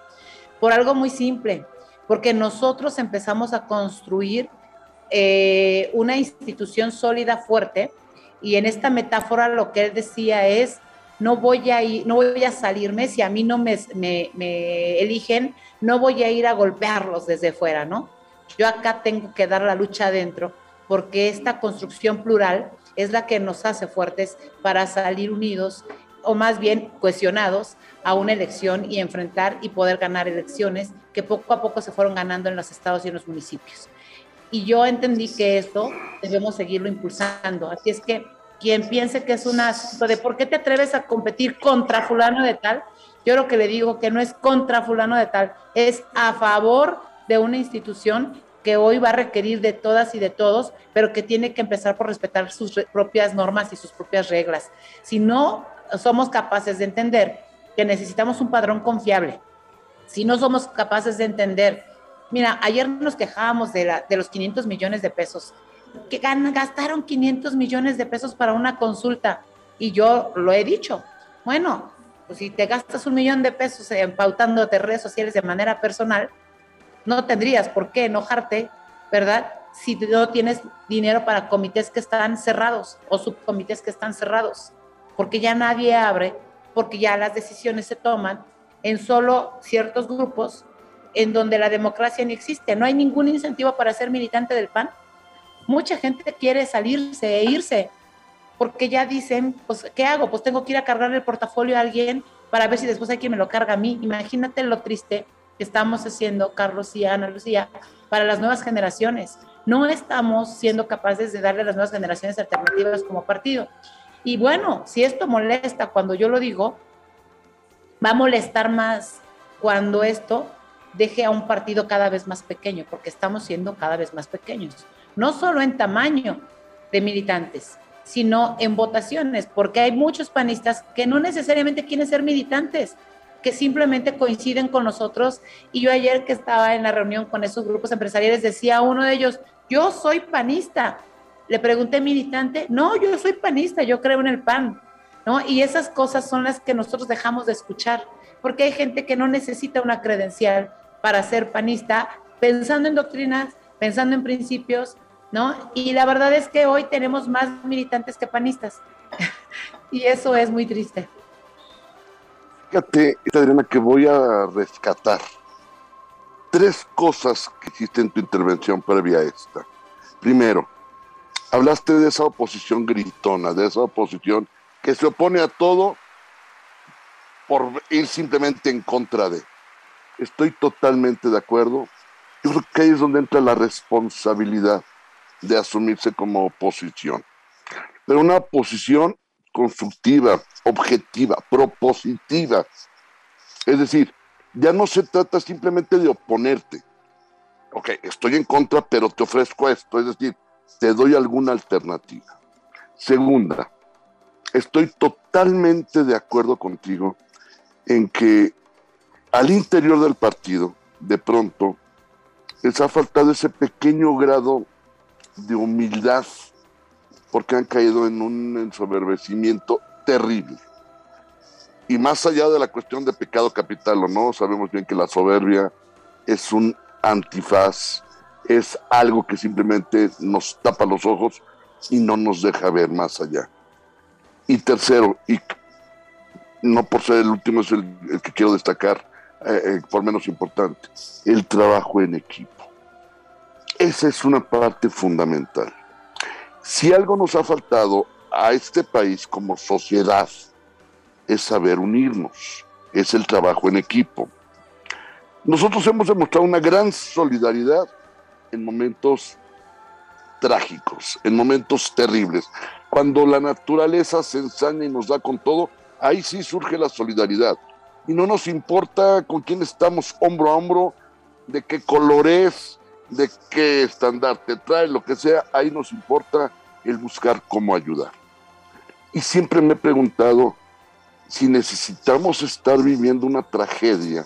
Por algo muy simple, porque nosotros empezamos a construir eh, una institución sólida, fuerte, y en esta metáfora lo que él decía es, no voy a ir, no voy a salirme, si a mí no me, eligen, no voy a ir a golpearlos desde fuera, ¿no? Yo acá tengo que dar la lucha adentro, porque esta construcción plural es la que nos hace fuertes para salir unidos o más bien cuestionados a una elección y enfrentar y poder ganar elecciones que poco a poco se fueron ganando en los estados y en los municipios. Y yo entendí que esto debemos seguirlo impulsando. Así es que quien piense que es un asunto de por qué te atreves a competir contra fulano de tal, yo lo que le digo que no es contra fulano de tal, es a favor de una institución que hoy va a requerir de todas y de todos, pero que tiene que empezar por respetar sus propias normas y sus propias reglas. Si no somos capaces de entender que necesitamos un padrón confiable, si no somos capaces de entender Mira, ayer nos quejábamos de, la, de los 500 millones de pesos, que gastaron 500 millones de pesos para una consulta. Y yo lo he dicho, bueno, pues si te gastas un millón de pesos en pautándote redes sociales de manera personal, no tendrías por qué enojarte, ¿verdad? Si no tienes dinero para comités que están cerrados o subcomités que están cerrados, porque ya nadie abre, porque ya las decisiones se toman en solo ciertos grupos en donde la democracia no existe. No hay ningún incentivo para ser militante del PAN. Mucha gente quiere salirse e irse porque ya dicen, pues, ¿qué hago? Pues tengo que ir a cargar el portafolio a alguien para ver si después hay quien me lo carga a mí. Imagínate lo triste que estamos haciendo, Carlos y Ana Lucía, para las nuevas generaciones. No estamos siendo capaces de darle a las nuevas generaciones alternativas como partido. Y bueno, si esto molesta cuando yo lo digo, va a molestar más cuando esto deje a un partido cada vez más pequeño, porque estamos siendo cada vez más pequeños, no solo en tamaño de militantes, sino en votaciones, porque hay muchos panistas que no necesariamente quieren ser militantes, que simplemente coinciden con nosotros. Y yo ayer que estaba en la reunión con esos grupos empresariales, decía uno de ellos, yo soy panista. Le pregunté, militante, no, yo soy panista, yo creo en el PAN. ¿No? Y esas cosas son las que nosotros dejamos de escuchar, porque hay gente que no necesita una credencial para ser panista, pensando en doctrinas, pensando en principios, ¿no? Y la verdad es que hoy tenemos más militantes que panistas. (laughs) y eso es muy triste. Fíjate, Adriana, que voy a rescatar tres cosas que hiciste en tu intervención previa a esta. Primero, hablaste de esa oposición gritona, de esa oposición que se opone a todo por ir simplemente en contra de. Estoy totalmente de acuerdo. Yo creo que ahí es donde entra la responsabilidad de asumirse como oposición. Pero una oposición constructiva, objetiva, propositiva. Es decir, ya no se trata simplemente de oponerte. Ok, estoy en contra, pero te ofrezco esto. Es decir, te doy alguna alternativa. Segunda, estoy totalmente de acuerdo contigo en que al interior del partido, de pronto, les ha faltado ese pequeño grado de humildad porque han caído en un ensoberbecimiento terrible. Y más allá de la cuestión de pecado capital o no, sabemos bien que la soberbia es un antifaz, es algo que simplemente nos tapa los ojos y no nos deja ver más allá. Y tercero, y no por ser el último, es el, que quiero destacar, eh, eh, por menos importante, el trabajo en equipo. Esa es una parte fundamental. Si algo nos ha faltado a este país como sociedad, es saber unirnos, es el trabajo en equipo. Nosotros hemos demostrado una gran solidaridad en momentos trágicos, en momentos terribles. Cuando la naturaleza se ensaña y nos da con todo, ahí sí surge la solidaridad. Y no nos importa con quién estamos hombro a hombro, de qué color es, de qué estandarte trae, lo que sea, ahí nos importa el buscar cómo ayudar. Y siempre me he preguntado si necesitamos estar viviendo una tragedia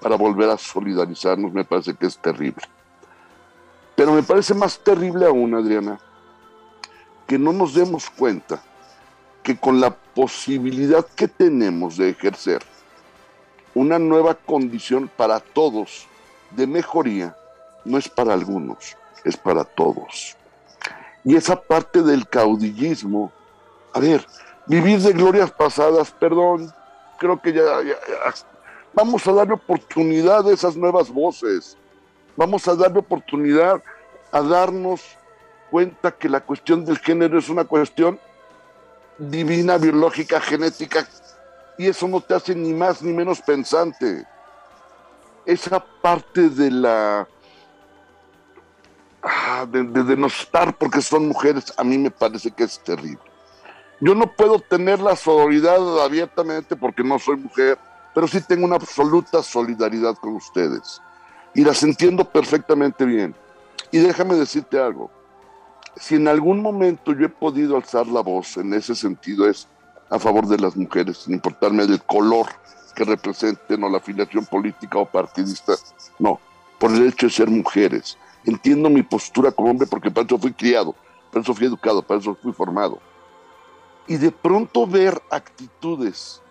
para volver a solidarizarnos, me parece que es terrible. Pero me parece más terrible aún, Adriana, que no nos demos cuenta que con la posibilidad que tenemos de ejercer una nueva condición para todos de mejoría, no es para algunos, es para todos. Y esa parte del caudillismo, a ver, vivir de glorias pasadas, perdón, creo que ya, vamos a darle oportunidad a esas nuevas voces, vamos a darle oportunidad a darnos cuenta que la cuestión del género es una cuestión divina, biológica, genética, y eso no te hace ni más ni menos pensante. Esa parte de la Ah, de, denostar porque son mujeres, a mí me parece que es terrible. Yo no puedo tener la solidaridad abiertamente porque no soy mujer, pero sí tengo una absoluta solidaridad con ustedes. Y las entiendo perfectamente bien. Y déjame decirte algo. Si en algún momento yo he podido alzar la voz en ese sentido es a favor de las mujeres, sin importarme del color que representen o la afiliación política o partidista. No, por el hecho de ser mujeres entiendo mi postura como hombre porque para eso fui criado, para eso fui educado, para eso fui formado. Y de pronto ver actitudes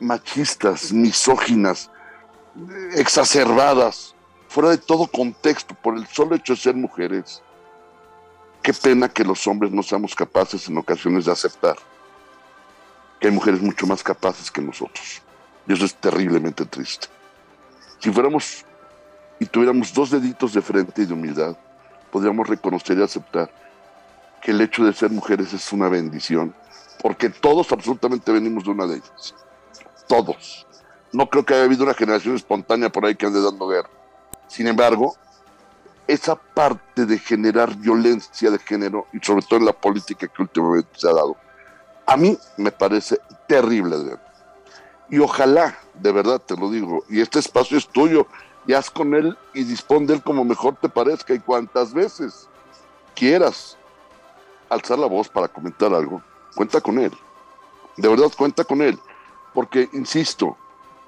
machistas, misóginas, exacerbadas, fuera de todo contexto, por el solo hecho de ser mujeres, qué pena que los hombres no seamos capaces en ocasiones de aceptar que hay mujeres mucho más capaces que nosotros. Y eso es terriblemente triste. Si fuéramos y tuviéramos dos deditos de frente y de humildad, podríamos reconocer y aceptar que el hecho de ser mujeres es una bendición, porque todos absolutamente venimos de una de ellas. Todos. No creo que haya habido una generación espontánea por ahí que ande dando guerra. Sin embargo, esa parte de generar violencia de género, y sobre todo en la política que últimamente se ha dado, a mí me parece terrible. Y ojalá, de verdad te lo digo, y este espacio es tuyo, y haz con él y dispón de él como mejor te parezca, y cuantas veces quieras alzar la voz para comentar algo, cuenta con él. De verdad, cuenta con él. Porque, insisto,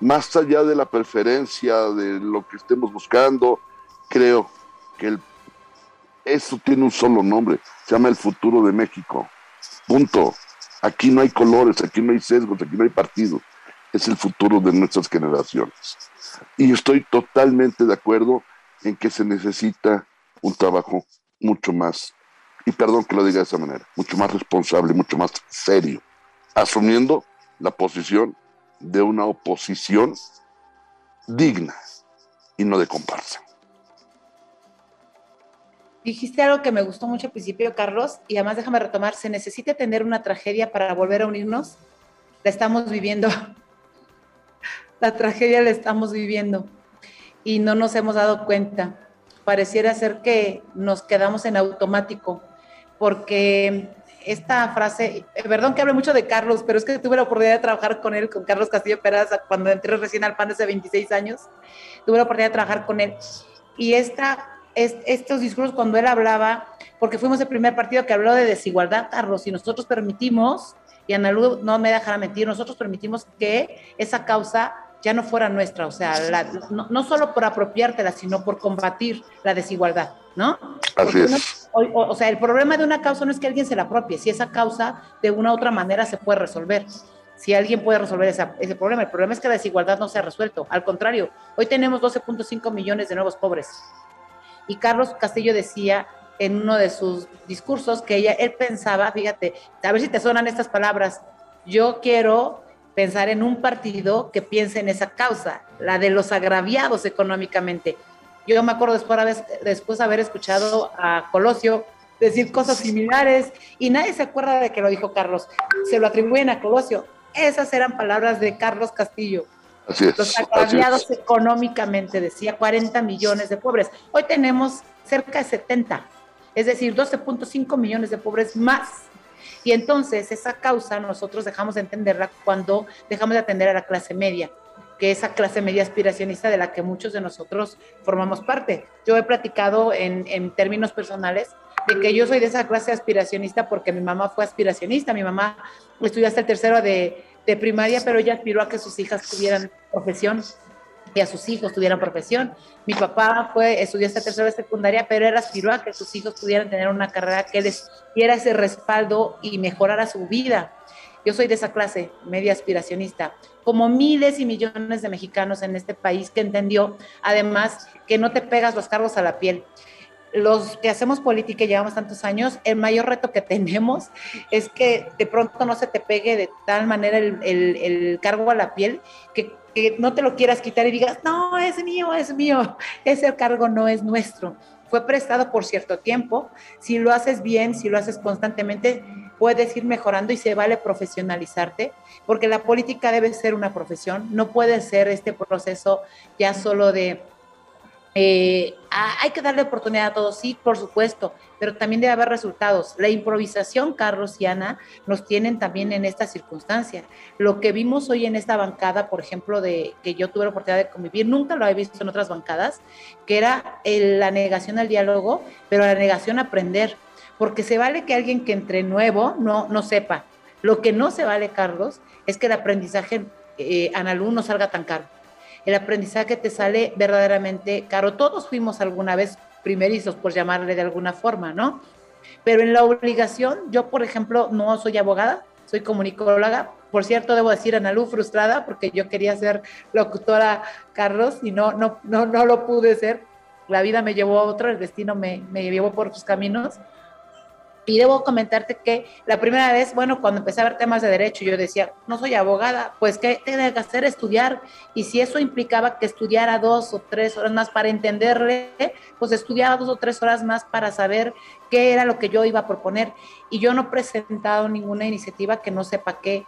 más allá de la preferencia, de lo que estemos buscando, creo que eso tiene un solo nombre, se llama el futuro de México. Punto. Aquí no hay colores, aquí no hay sesgos, aquí no hay partidos. Es el futuro de nuestras generaciones. Y estoy totalmente de acuerdo en que se necesita un trabajo mucho más, y perdón que lo diga de esa manera, mucho más responsable, mucho más serio, asumiendo la posición de una oposición digna y no de comparsa. Dijiste algo que me gustó mucho al principio, Carlos, y además déjame retomar, ¿se necesita tener una tragedia para volver a unirnos? La estamos viviendo. La tragedia la estamos viviendo y no nos hemos dado cuenta. Pareciera ser que nos quedamos en automático, porque esta frase, eh, perdón que hable mucho de Carlos, pero es que tuve la oportunidad de trabajar con él, con Carlos Castillo Peraza, cuando entré recién al PAN hace 26 años, tuve la oportunidad de trabajar con él. Y esta estos discursos cuando él hablaba, porque fuimos el primer partido que habló de desigualdad, Carlos, y nosotros permitimos, y Ana no me dejará mentir, nosotros permitimos que esa causa ya no fuera nuestra, o sea, no, solo por apropiártela, sino por combatir la desigualdad, ¿no? Así es. o, sea, el problema de una causa no es que alguien se la apropie, si esa causa de una u otra manera se puede resolver si alguien puede resolver ese problema. El problema es que la desigualdad no se ha resuelto. Al contrario, hoy tenemos 12.5 millones de nuevos pobres. Y Carlos Castillo decía en uno de sus discursos que ella, él pensaba, fíjate, a ver si te suenan estas palabras, yo quiero pensar en un partido que piense en esa causa, la de los agraviados económicamente. Yo me acuerdo después, después de haber escuchado a Colosio decir cosas similares y nadie se acuerda de que lo dijo Carlos, se lo atribuyen a Colosio. Esas eran palabras de Carlos Castillo. Los agraviados económicamente, decía 40 millones de pobres. Hoy tenemos cerca de 70, es decir, 12.5 millones de pobres más. Y entonces esa causa nosotros dejamos de entenderla cuando dejamos de atender a la clase media, que esa clase media aspiracionista de la que muchos de nosotros formamos parte. Yo he platicado en, en términos personales de que yo soy de esa clase aspiracionista porque mi mamá fue aspiracionista, mi mamá estudió hasta el tercero de, de primaria, pero ella aspiró a que sus hijas tuvieran profesión y a sus hijos tuvieran profesión. Mi papá fue, estudió hasta tercera secundaria, pero él aspiró a que sus hijos pudieran tener una carrera que les diera ese respaldo y mejorara su vida. Yo soy de esa clase, media aspiracionista, como miles y millones de mexicanos en este país que entendió, además, que no te pegas los cargos a la piel los que hacemos política y llevamos tantos años, el mayor reto que (laughs) tenemos es que de pronto no se te pegue de tal manera el, cargo a la piel que, que, no te lo quieras quitar y digas, no, es mío, es mío, ese cargo no es nuestro. Fue prestado por cierto tiempo. Si lo haces bien, si lo haces constantemente, puedes ir mejorando y se vale profesionalizarte, porque la política debe ser una profesión, no puede ser este proceso ya solo de eh, hay que darle oportunidad a todos, sí, por supuesto, pero también debe haber resultados. La improvisación, Carlos y Ana, nos tienen también en esta circunstancia. Lo que vimos hoy en esta bancada, por ejemplo, de que yo tuve la oportunidad de convivir, nunca lo había visto en otras bancadas, que era la negación al diálogo, pero la negación a aprender, porque se vale que alguien que entre nuevo no, no sepa. Lo que no se vale, Carlos, es que el aprendizaje eh, no salga tan caro el aprendizaje te sale verdaderamente caro. Todos fuimos alguna vez primerizos, por llamarle de alguna forma, ¿no? Pero en la obligación, yo, por ejemplo, no soy abogada, soy comunicóloga. Por cierto, debo decir, Analú, frustrada, porque yo quería ser locutora Carlos y no, no, no, no lo pude ser. La vida me llevó a otro, el destino me, me llevó por sus caminos. Y debo comentarte que la primera vez, bueno, cuando empecé a ver temas de derecho, yo decía, no soy abogada, pues ¿qué tengo que hacer? Estudiar. Y si eso implicaba que estudiara dos o tres horas más para entenderle, pues estudiaba dos o tres horas más para saber qué era lo que yo iba a proponer. Y yo no he presentado ninguna iniciativa que no sepa qué,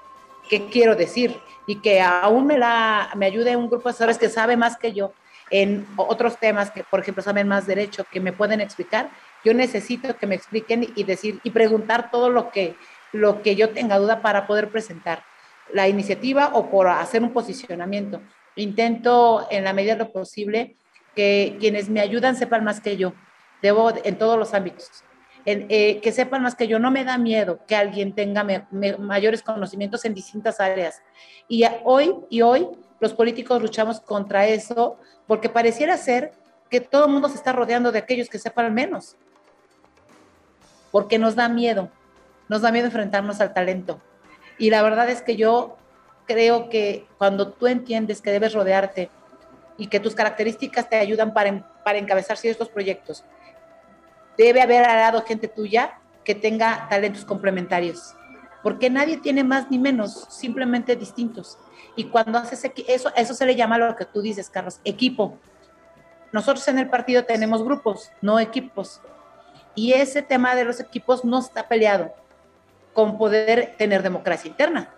qué quiero decir y que aún me, la, me ayude un grupo de asesores que sabe más que yo en otros temas que, por ejemplo, saben más derecho, que me pueden explicar yo necesito que me expliquen y decir y preguntar todo lo que, lo que yo tenga duda para poder presentar la iniciativa o por hacer un posicionamiento. Intento en la medida de lo posible que quienes me ayudan sepan más que yo, debo en todos los ámbitos. Eh, que sepan más que yo, no me da miedo que alguien tenga mayores conocimientos en distintas áreas. Y hoy y hoy los políticos luchamos contra eso porque pareciera ser que todo el mundo se está rodeando de aquellos que sepan menos porque nos da miedo, nos da miedo enfrentarnos al talento. Y la verdad es que yo creo que cuando tú entiendes que debes rodearte y que tus características te ayudan para, para encabezar ciertos proyectos, debe haber al gente tuya que tenga talentos complementarios, porque nadie tiene más ni menos, simplemente distintos. Y cuando haces eso, eso se le llama lo que tú dices, Carlos, equipo. Nosotros en el partido tenemos grupos, no equipos. Y ese tema de los equipos no está peleado con poder tener democracia interna.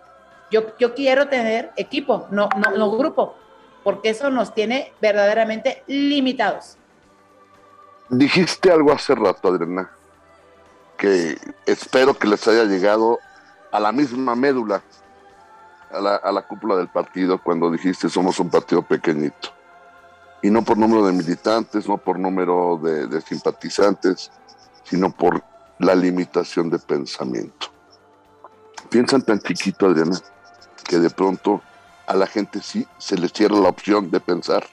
Yo, yo quiero tener equipo, no, no, grupo, porque eso nos tiene verdaderamente limitados. Dijiste algo hace rato, Adriana, que espero que les haya llegado a la misma médula, a la, a la cúpula del partido, cuando dijiste somos un partido pequeñito. Y no por número de militantes, no por número de, de simpatizantes, sino por la limitación de pensamiento. Piensan tan chiquito, Adriana, que de pronto a la gente sí se les cierra la opción de pensar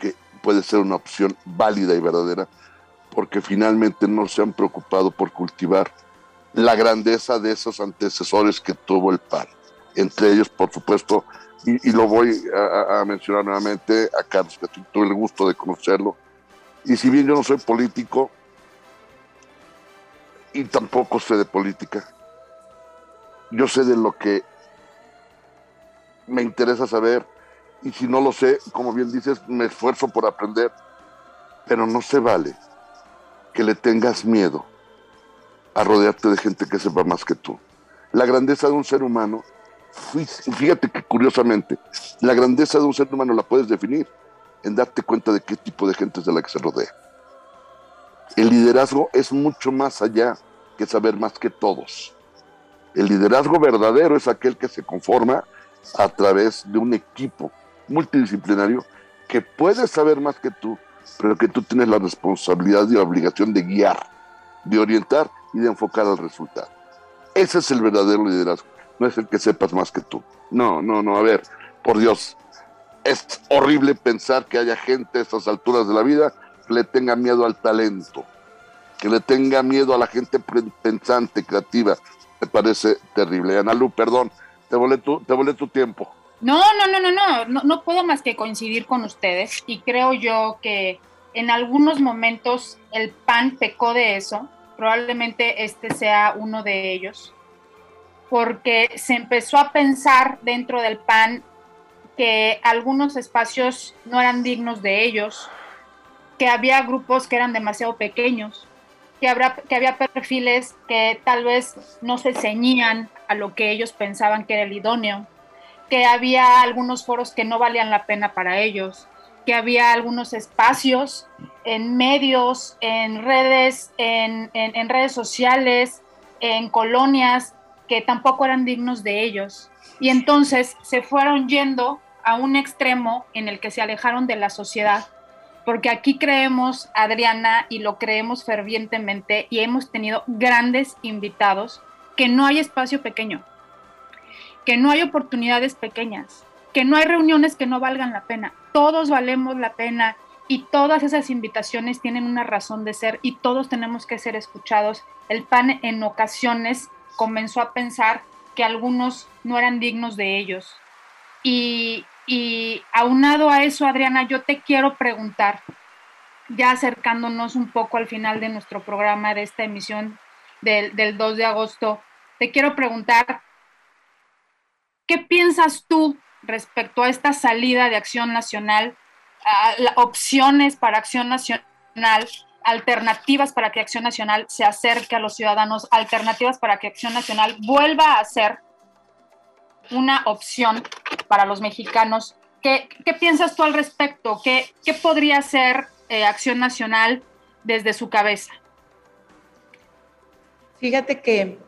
que puede ser una opción válida y verdadera, porque finalmente no se han preocupado por cultivar la grandeza de esos antecesores que tuvo el PAN. Entre ellos, por supuesto, y, lo voy a, a, mencionar nuevamente a Carlos, que tuve el gusto de conocerlo. Y si bien yo no soy político, y tampoco sé de política. Yo sé de lo que me interesa saber y si no lo sé, como bien dices, me esfuerzo por aprender, pero no se vale que le tengas miedo a rodearte de gente que sepa más que tú. La grandeza de un ser humano, fíjate que curiosamente, la grandeza de un ser humano la puedes definir en darte cuenta de qué tipo de gente es de la que se rodea. El liderazgo es mucho más allá que saber más que todos. El liderazgo verdadero es aquel que se conforma a través de un equipo multidisciplinario que puede saber más que tú, pero que tú tienes la responsabilidad y la obligación de guiar, de orientar y de enfocar al resultado. Ese es el verdadero liderazgo, no es el que sepas más que tú. No, no, no, a ver, por Dios, es horrible pensar que haya gente a estas alturas de la vida que le tenga miedo al talento, que le tenga miedo a la gente pensante, creativa. Me parece terrible. Ana Lu, perdón, te volé tu, te volé tu tiempo. No, no, no, no, no, no, no puedo más que coincidir con ustedes y creo yo que en algunos momentos el PAN pecó de eso, probablemente este sea uno de ellos, porque se empezó a pensar dentro del PAN que algunos espacios no eran dignos de ellos, que había grupos que eran demasiado pequeños, que, habrá, que había perfiles que tal vez no se ceñían a lo que ellos pensaban que era el idóneo, que había algunos foros que no valían la pena para ellos, que había algunos espacios en medios, en redes, en, en, en redes sociales, en colonias que tampoco eran dignos de ellos. Y entonces se fueron yendo a un extremo en el que se alejaron de la sociedad porque aquí creemos, Adriana, y lo creemos fervientemente, y hemos tenido grandes invitados, que no hay espacio pequeño, que no hay oportunidades pequeñas, que no hay reuniones que no valgan la pena. Todos valemos la pena y todas esas invitaciones tienen una razón de ser y todos tenemos que ser escuchados. El PAN en ocasiones comenzó a pensar que algunos no eran dignos de ellos. Y, y aunado a eso, Adriana, yo te quiero preguntar, ya acercándonos un poco al final de nuestro programa, de esta emisión, del, del 2 de agosto, te quiero preguntar, ¿qué piensas tú respecto a esta salida de Acción Nacional, opciones para Acción Nacional, alternativas para que Acción Nacional se acerque a los ciudadanos, alternativas para que Acción Nacional vuelva a ser una opción para los mexicanos. ¿Qué, piensas tú al respecto? ¿Qué, qué podría hacer eh, Acción Nacional desde su cabeza? Fíjate que,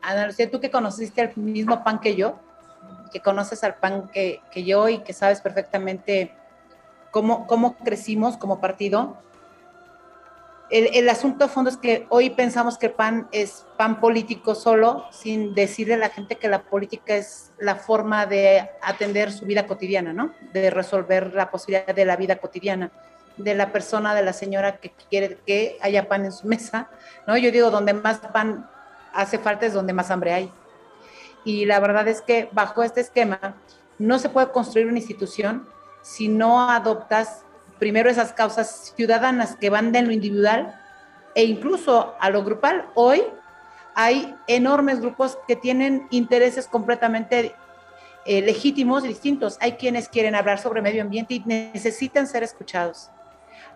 Ana Lucía, tú que conociste el mismo pan que yo, que conoces al PAN que, yo y que sabes perfectamente cómo, cómo crecimos como partido. El, asunto de fondo es que hoy pensamos que PAN es PAN político solo, sin decirle a la gente que la política es la forma de atender su vida cotidiana, ¿no? De resolver la posibilidad de la vida cotidiana de la persona, de la señora que quiere que haya pan en su mesa, ¿no? Yo digo, donde más pan hace falta es donde más hambre hay y la verdad es que bajo este esquema no se puede construir una institución si no adoptas primero esas causas ciudadanas que van de lo individual e incluso a lo grupal. Hoy hay enormes grupos que tienen intereses completamente eh, legítimos y distintos. Hay quienes quieren hablar sobre medio ambiente y necesitan ser escuchados.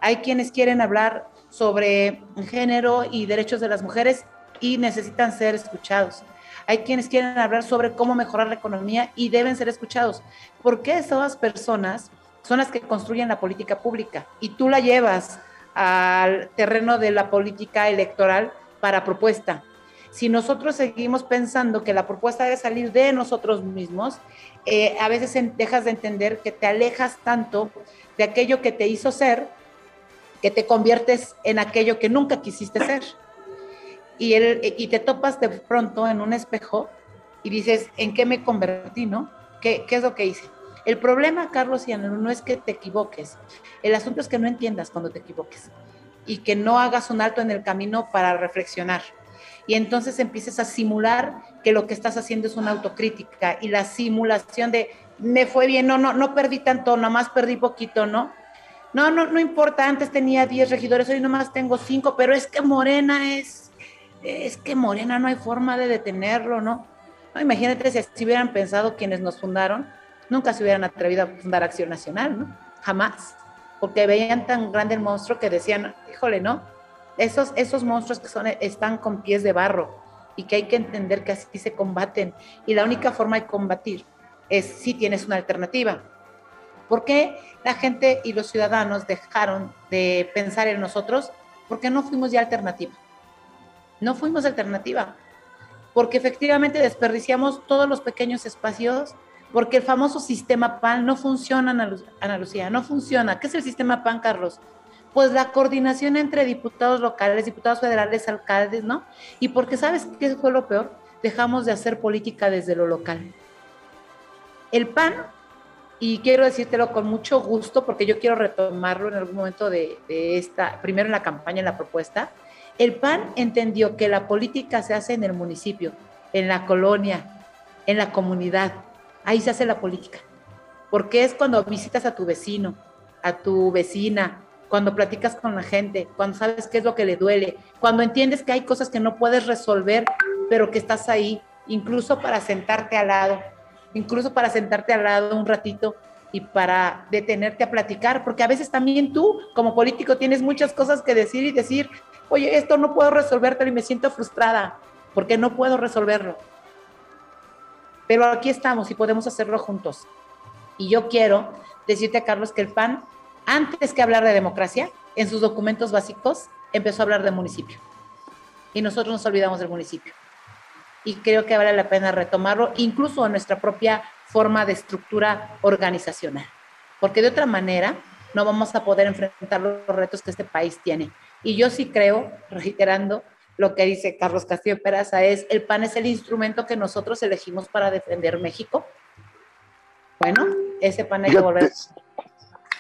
Hay quienes quieren hablar sobre género y derechos de las mujeres y necesitan ser escuchados. Hay quienes quieren hablar sobre cómo mejorar la economía y deben ser escuchados. ¿Por qué esas personas son las que construyen la política pública y tú la llevas al terreno de la política electoral para propuesta? Si nosotros seguimos pensando que la propuesta debe salir de nosotros mismos, eh, a veces dejas de entender que te alejas tanto de aquello que te hizo ser, que te conviertes en aquello que nunca quisiste ser y, te topas de pronto en un espejo y dices, ¿en qué me convertí, no? ¿Qué, qué es lo que hice? El problema, Carlos y no es que te equivoques. El asunto es que no entiendas cuando te equivoques y que no hagas un alto en el camino para reflexionar. Y entonces empieces a simular que lo que estás haciendo es una autocrítica y la simulación de me fue bien, no, no, no perdí tanto, nomás perdí poquito, ¿no? No, no, no importa, antes tenía 10 regidores, hoy nomás tengo 5, pero es que Morena es es que Morena no hay forma de detenerlo, ¿no? imagínate si, si hubieran pensado quienes nos fundaron, nunca se hubieran atrevido a fundar Acción Nacional, ¿no? Jamás. Porque veían tan grande el monstruo que decían, híjole, ¿no? Esos, esos monstruos que son, están con pies de barro y que hay que entender que así se combaten. Y la única forma de combatir es si tienes una alternativa. ¿Por qué la gente y los ciudadanos dejaron de pensar en nosotros? Porque no fuimos ya alternativa. No fuimos alternativa, porque efectivamente desperdiciamos todos los pequeños espacios, porque el famoso sistema PAN no funciona, Ana Lucía, no funciona. ¿Qué es el sistema PAN, Carlos? Pues la coordinación entre diputados locales, diputados federales, alcaldes, ¿no? Y porque sabes qué fue lo peor, dejamos de hacer política desde lo local. El PAN, y quiero decírtelo con mucho gusto, porque yo quiero retomarlo en algún momento de, esta, primero en la campaña, en la propuesta, el PAN entendió que la política se hace en el municipio, en la colonia, en la comunidad. Ahí se hace la política. Porque es cuando visitas a tu vecino, a tu vecina, cuando platicas con la gente, cuando sabes qué es lo que le duele, cuando entiendes que hay cosas que no puedes resolver, pero que estás ahí, incluso para sentarte al lado, incluso para sentarte al lado un ratito y para detenerte a platicar, porque a veces también tú como político tienes muchas cosas que decir y decir, oye, esto no puedo resolvértelo y me siento frustrada porque no puedo resolverlo. Pero aquí estamos y podemos hacerlo juntos. Y yo quiero decirte, Carlos, que el PAN, antes que hablar de democracia, en sus documentos básicos, empezó a hablar de municipio. Y nosotros nos olvidamos del municipio. Y creo que vale la pena retomarlo, incluso en nuestra propia forma de estructura organizacional. Porque de otra manera no vamos a poder enfrentar los retos que este país tiene. Y yo sí creo, reiterando lo que dice Carlos Castillo Peraza, es el PAN es el instrumento que nosotros elegimos para defender México. Bueno, ese PAN hay que volver.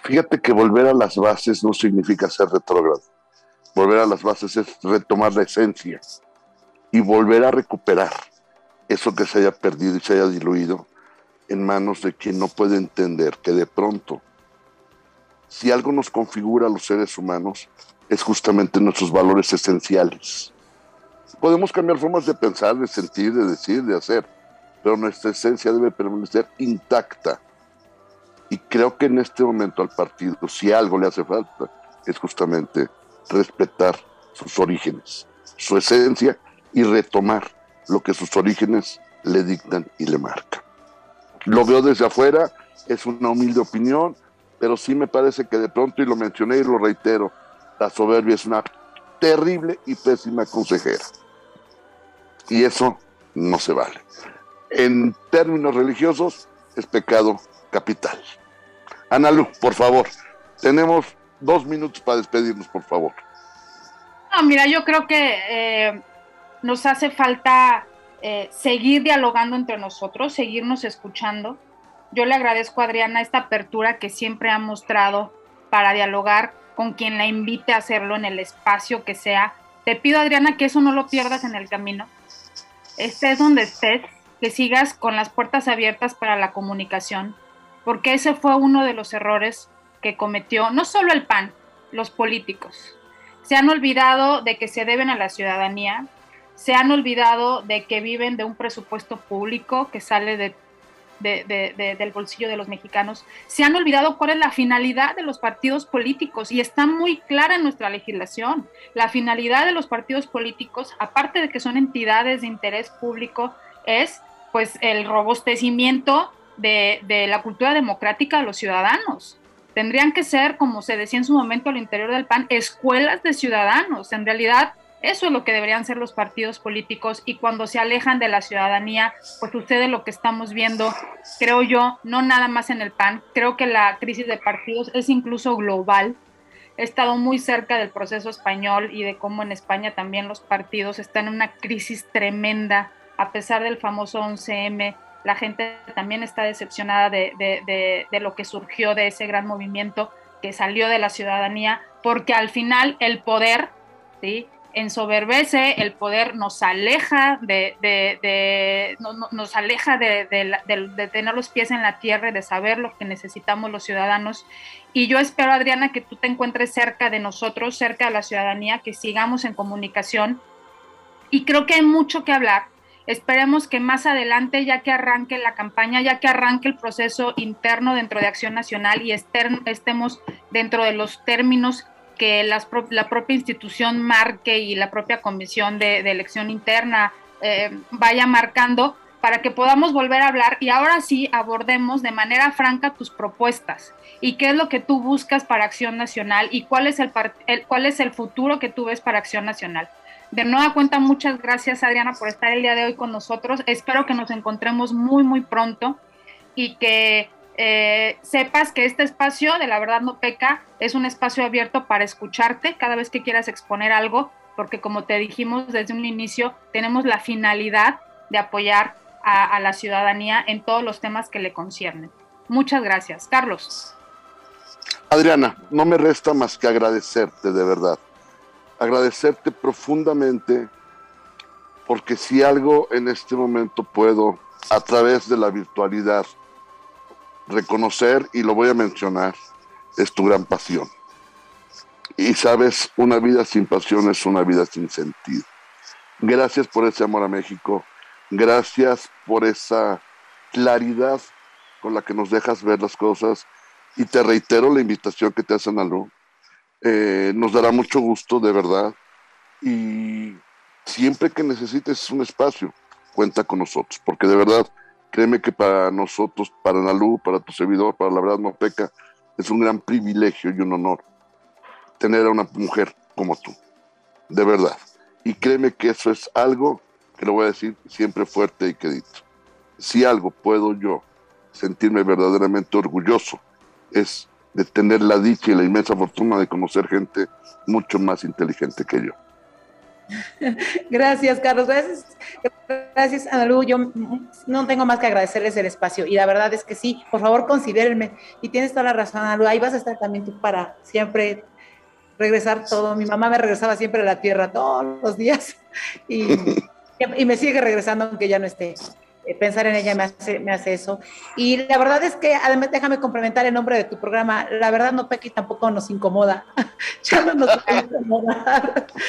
Fíjate que volver a las bases no significa ser retrógrado. Volver a las bases es retomar la esencia y volver a recuperar eso que se haya perdido y se haya diluido en manos de quien no puede entender que de pronto, si algo nos configura a los seres humanos, es justamente nuestros valores esenciales. Podemos cambiar formas de pensar, de sentir, de decir, de hacer, pero nuestra esencia debe permanecer intacta. Y creo que en este momento al partido, si algo le hace falta, es justamente respetar sus orígenes, su esencia y retomar lo que sus orígenes le dictan y le marcan. Lo veo desde afuera, es una humilde opinión, pero sí me parece que de pronto, y lo mencioné y lo reitero, la soberbia es una terrible y pésima consejera. Y eso no se vale. En términos religiosos, es pecado capital. Analu, por favor, tenemos dos minutos para despedirnos, por favor. No, mira, yo creo que eh, nos hace falta eh, seguir dialogando entre nosotros, seguirnos escuchando. Yo le agradezco a Adriana esta apertura que siempre ha mostrado para dialogar con quien la invite a hacerlo en el espacio que sea. Te pido, Adriana, que eso no lo pierdas en el camino. Estés donde estés, que sigas con las puertas abiertas para la comunicación, porque ese fue uno de los errores que cometió no solo el PAN, los políticos. Se han olvidado de que se deben a la ciudadanía, se han olvidado de que viven de un presupuesto público que sale de, del bolsillo de los mexicanos, se han olvidado cuál es la finalidad de los partidos políticos y está muy clara en nuestra legislación. La finalidad de los partidos políticos, aparte de que son entidades de interés público, es pues el robustecimiento de, de la cultura democrática de los ciudadanos tendrían que ser, como se decía en su momento al interior del PAN, escuelas de ciudadanos. En realidad, eso es lo que deberían ser los partidos políticos y cuando se alejan de la ciudadanía, pues sucede lo que estamos viendo, creo yo, no nada más en el PAN, creo que la crisis de partidos es incluso global. He estado muy cerca del proceso español y de cómo en España también los partidos están en una crisis tremenda, a pesar del famoso 11M, la gente también está decepcionada de, lo que surgió de ese gran movimiento que salió de la ciudadanía, porque al final el poder, ¿sí? Ensoberbece, el poder nos aleja de, nos aleja de, tener los pies en la tierra y de saber lo que necesitamos los ciudadanos. Y yo espero, Adriana, que tú te encuentres cerca de nosotros, cerca de la ciudadanía, que sigamos en comunicación. Y creo que hay mucho que hablar Esperemos que más adelante, ya que arranque la campaña, ya que arranque el proceso interno dentro de Acción Nacional y estemos dentro de los términos que la propia institución marque y la propia comisión de, elección interna eh, vaya marcando para que podamos volver a hablar y ahora sí abordemos de manera franca tus propuestas y qué es lo que tú buscas para Acción Nacional y cuál es el, cuál es el futuro que tú ves para Acción Nacional. De nueva cuenta, muchas gracias Adriana por estar el día de hoy con nosotros. Espero que nos encontremos muy, muy pronto y que eh, sepas que este espacio de La Verdad No Peca es un espacio abierto para escucharte cada vez que quieras exponer algo, porque como te dijimos desde un inicio, tenemos la finalidad de apoyar a, a la ciudadanía en todos los temas que le conciernen. Muchas gracias. Carlos. Adriana, no me resta más que agradecerte de verdad agradecerte profundamente porque si algo en este momento puedo a través de la virtualidad reconocer y lo voy a mencionar es tu gran pasión. Y sabes, una vida sin pasión es una vida sin sentido. Gracias por ese amor a México. Gracias por esa claridad con la que nos dejas ver las cosas. Y te reitero la invitación que te hacen a Lu eh, nos dará mucho gusto, de verdad. Y siempre que necesites un espacio, cuenta con nosotros, porque de verdad, créeme que para nosotros, para Nalu, para tu servidor, para la verdad no peca, es un gran privilegio y un honor tener a una mujer como tú, de verdad. Y créeme que eso es algo que lo voy a decir siempre fuerte y quedito. Si algo puedo yo sentirme verdaderamente orgulloso, es de tener la dicha y la inmensa fortuna de conocer gente mucho más inteligente que yo. (laughs) Gracias, Carlos. Gracias, gracias, Analu. Yo no tengo más que agradecerles el espacio. Y la verdad es que sí, por favor, considérenme. Y tienes toda la razón, Analu. Ahí vas a estar también tú para siempre regresar todo. Mi mamá me regresaba siempre a la tierra todos los días. (laughs) Y, y me sigue regresando aunque ya no esté. Eh, pensar en ella me hace, me hace eso. Y la verdad es que, además, déjame complementar el nombre de tu programa. La verdad, no Pequi tampoco nos incomoda. (laughs) ya no nos. (laughs)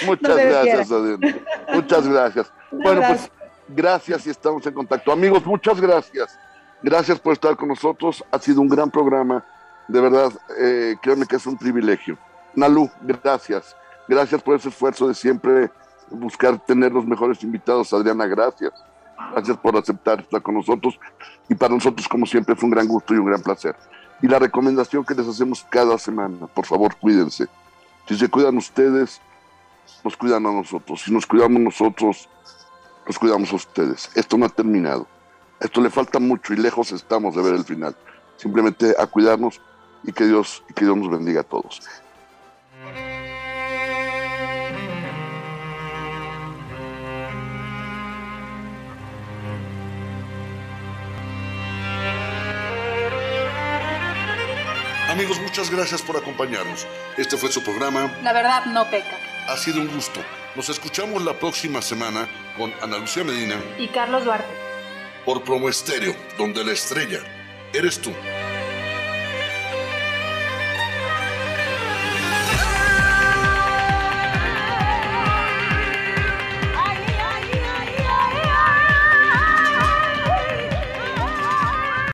Muchas gracias, Adriana. Muchas gracias. bueno, pues gracias y estamos en contacto. Amigos, muchas gracias. Gracias por estar con nosotros. Ha sido un gran programa. De verdad, eh, créanme que es un privilegio. Nalu, gracias. Gracias por ese esfuerzo de siempre buscar tener los mejores invitados. Adriana, gracias. Gracias por aceptar estar con nosotros. Y para nosotros, como siempre, fue un gran gusto y un gran placer. Y la recomendación que les hacemos cada semana, por favor, cuídense. Si se cuidan ustedes, nos cuidan a nosotros. Si nos cuidamos nosotros, nos cuidamos a ustedes. Esto no ha terminado. Esto le falta mucho y lejos estamos de ver el final. Simplemente a cuidarnos y que Dios, que Dios nos bendiga a todos. Amigos, muchas gracias por acompañarnos. Este fue su programa. La verdad no peca. Ha sido un gusto. Nos escuchamos la próxima semana con Ana Lucía Medina y Carlos Duarte. Por Promo Estéreo, donde la estrella eres tú.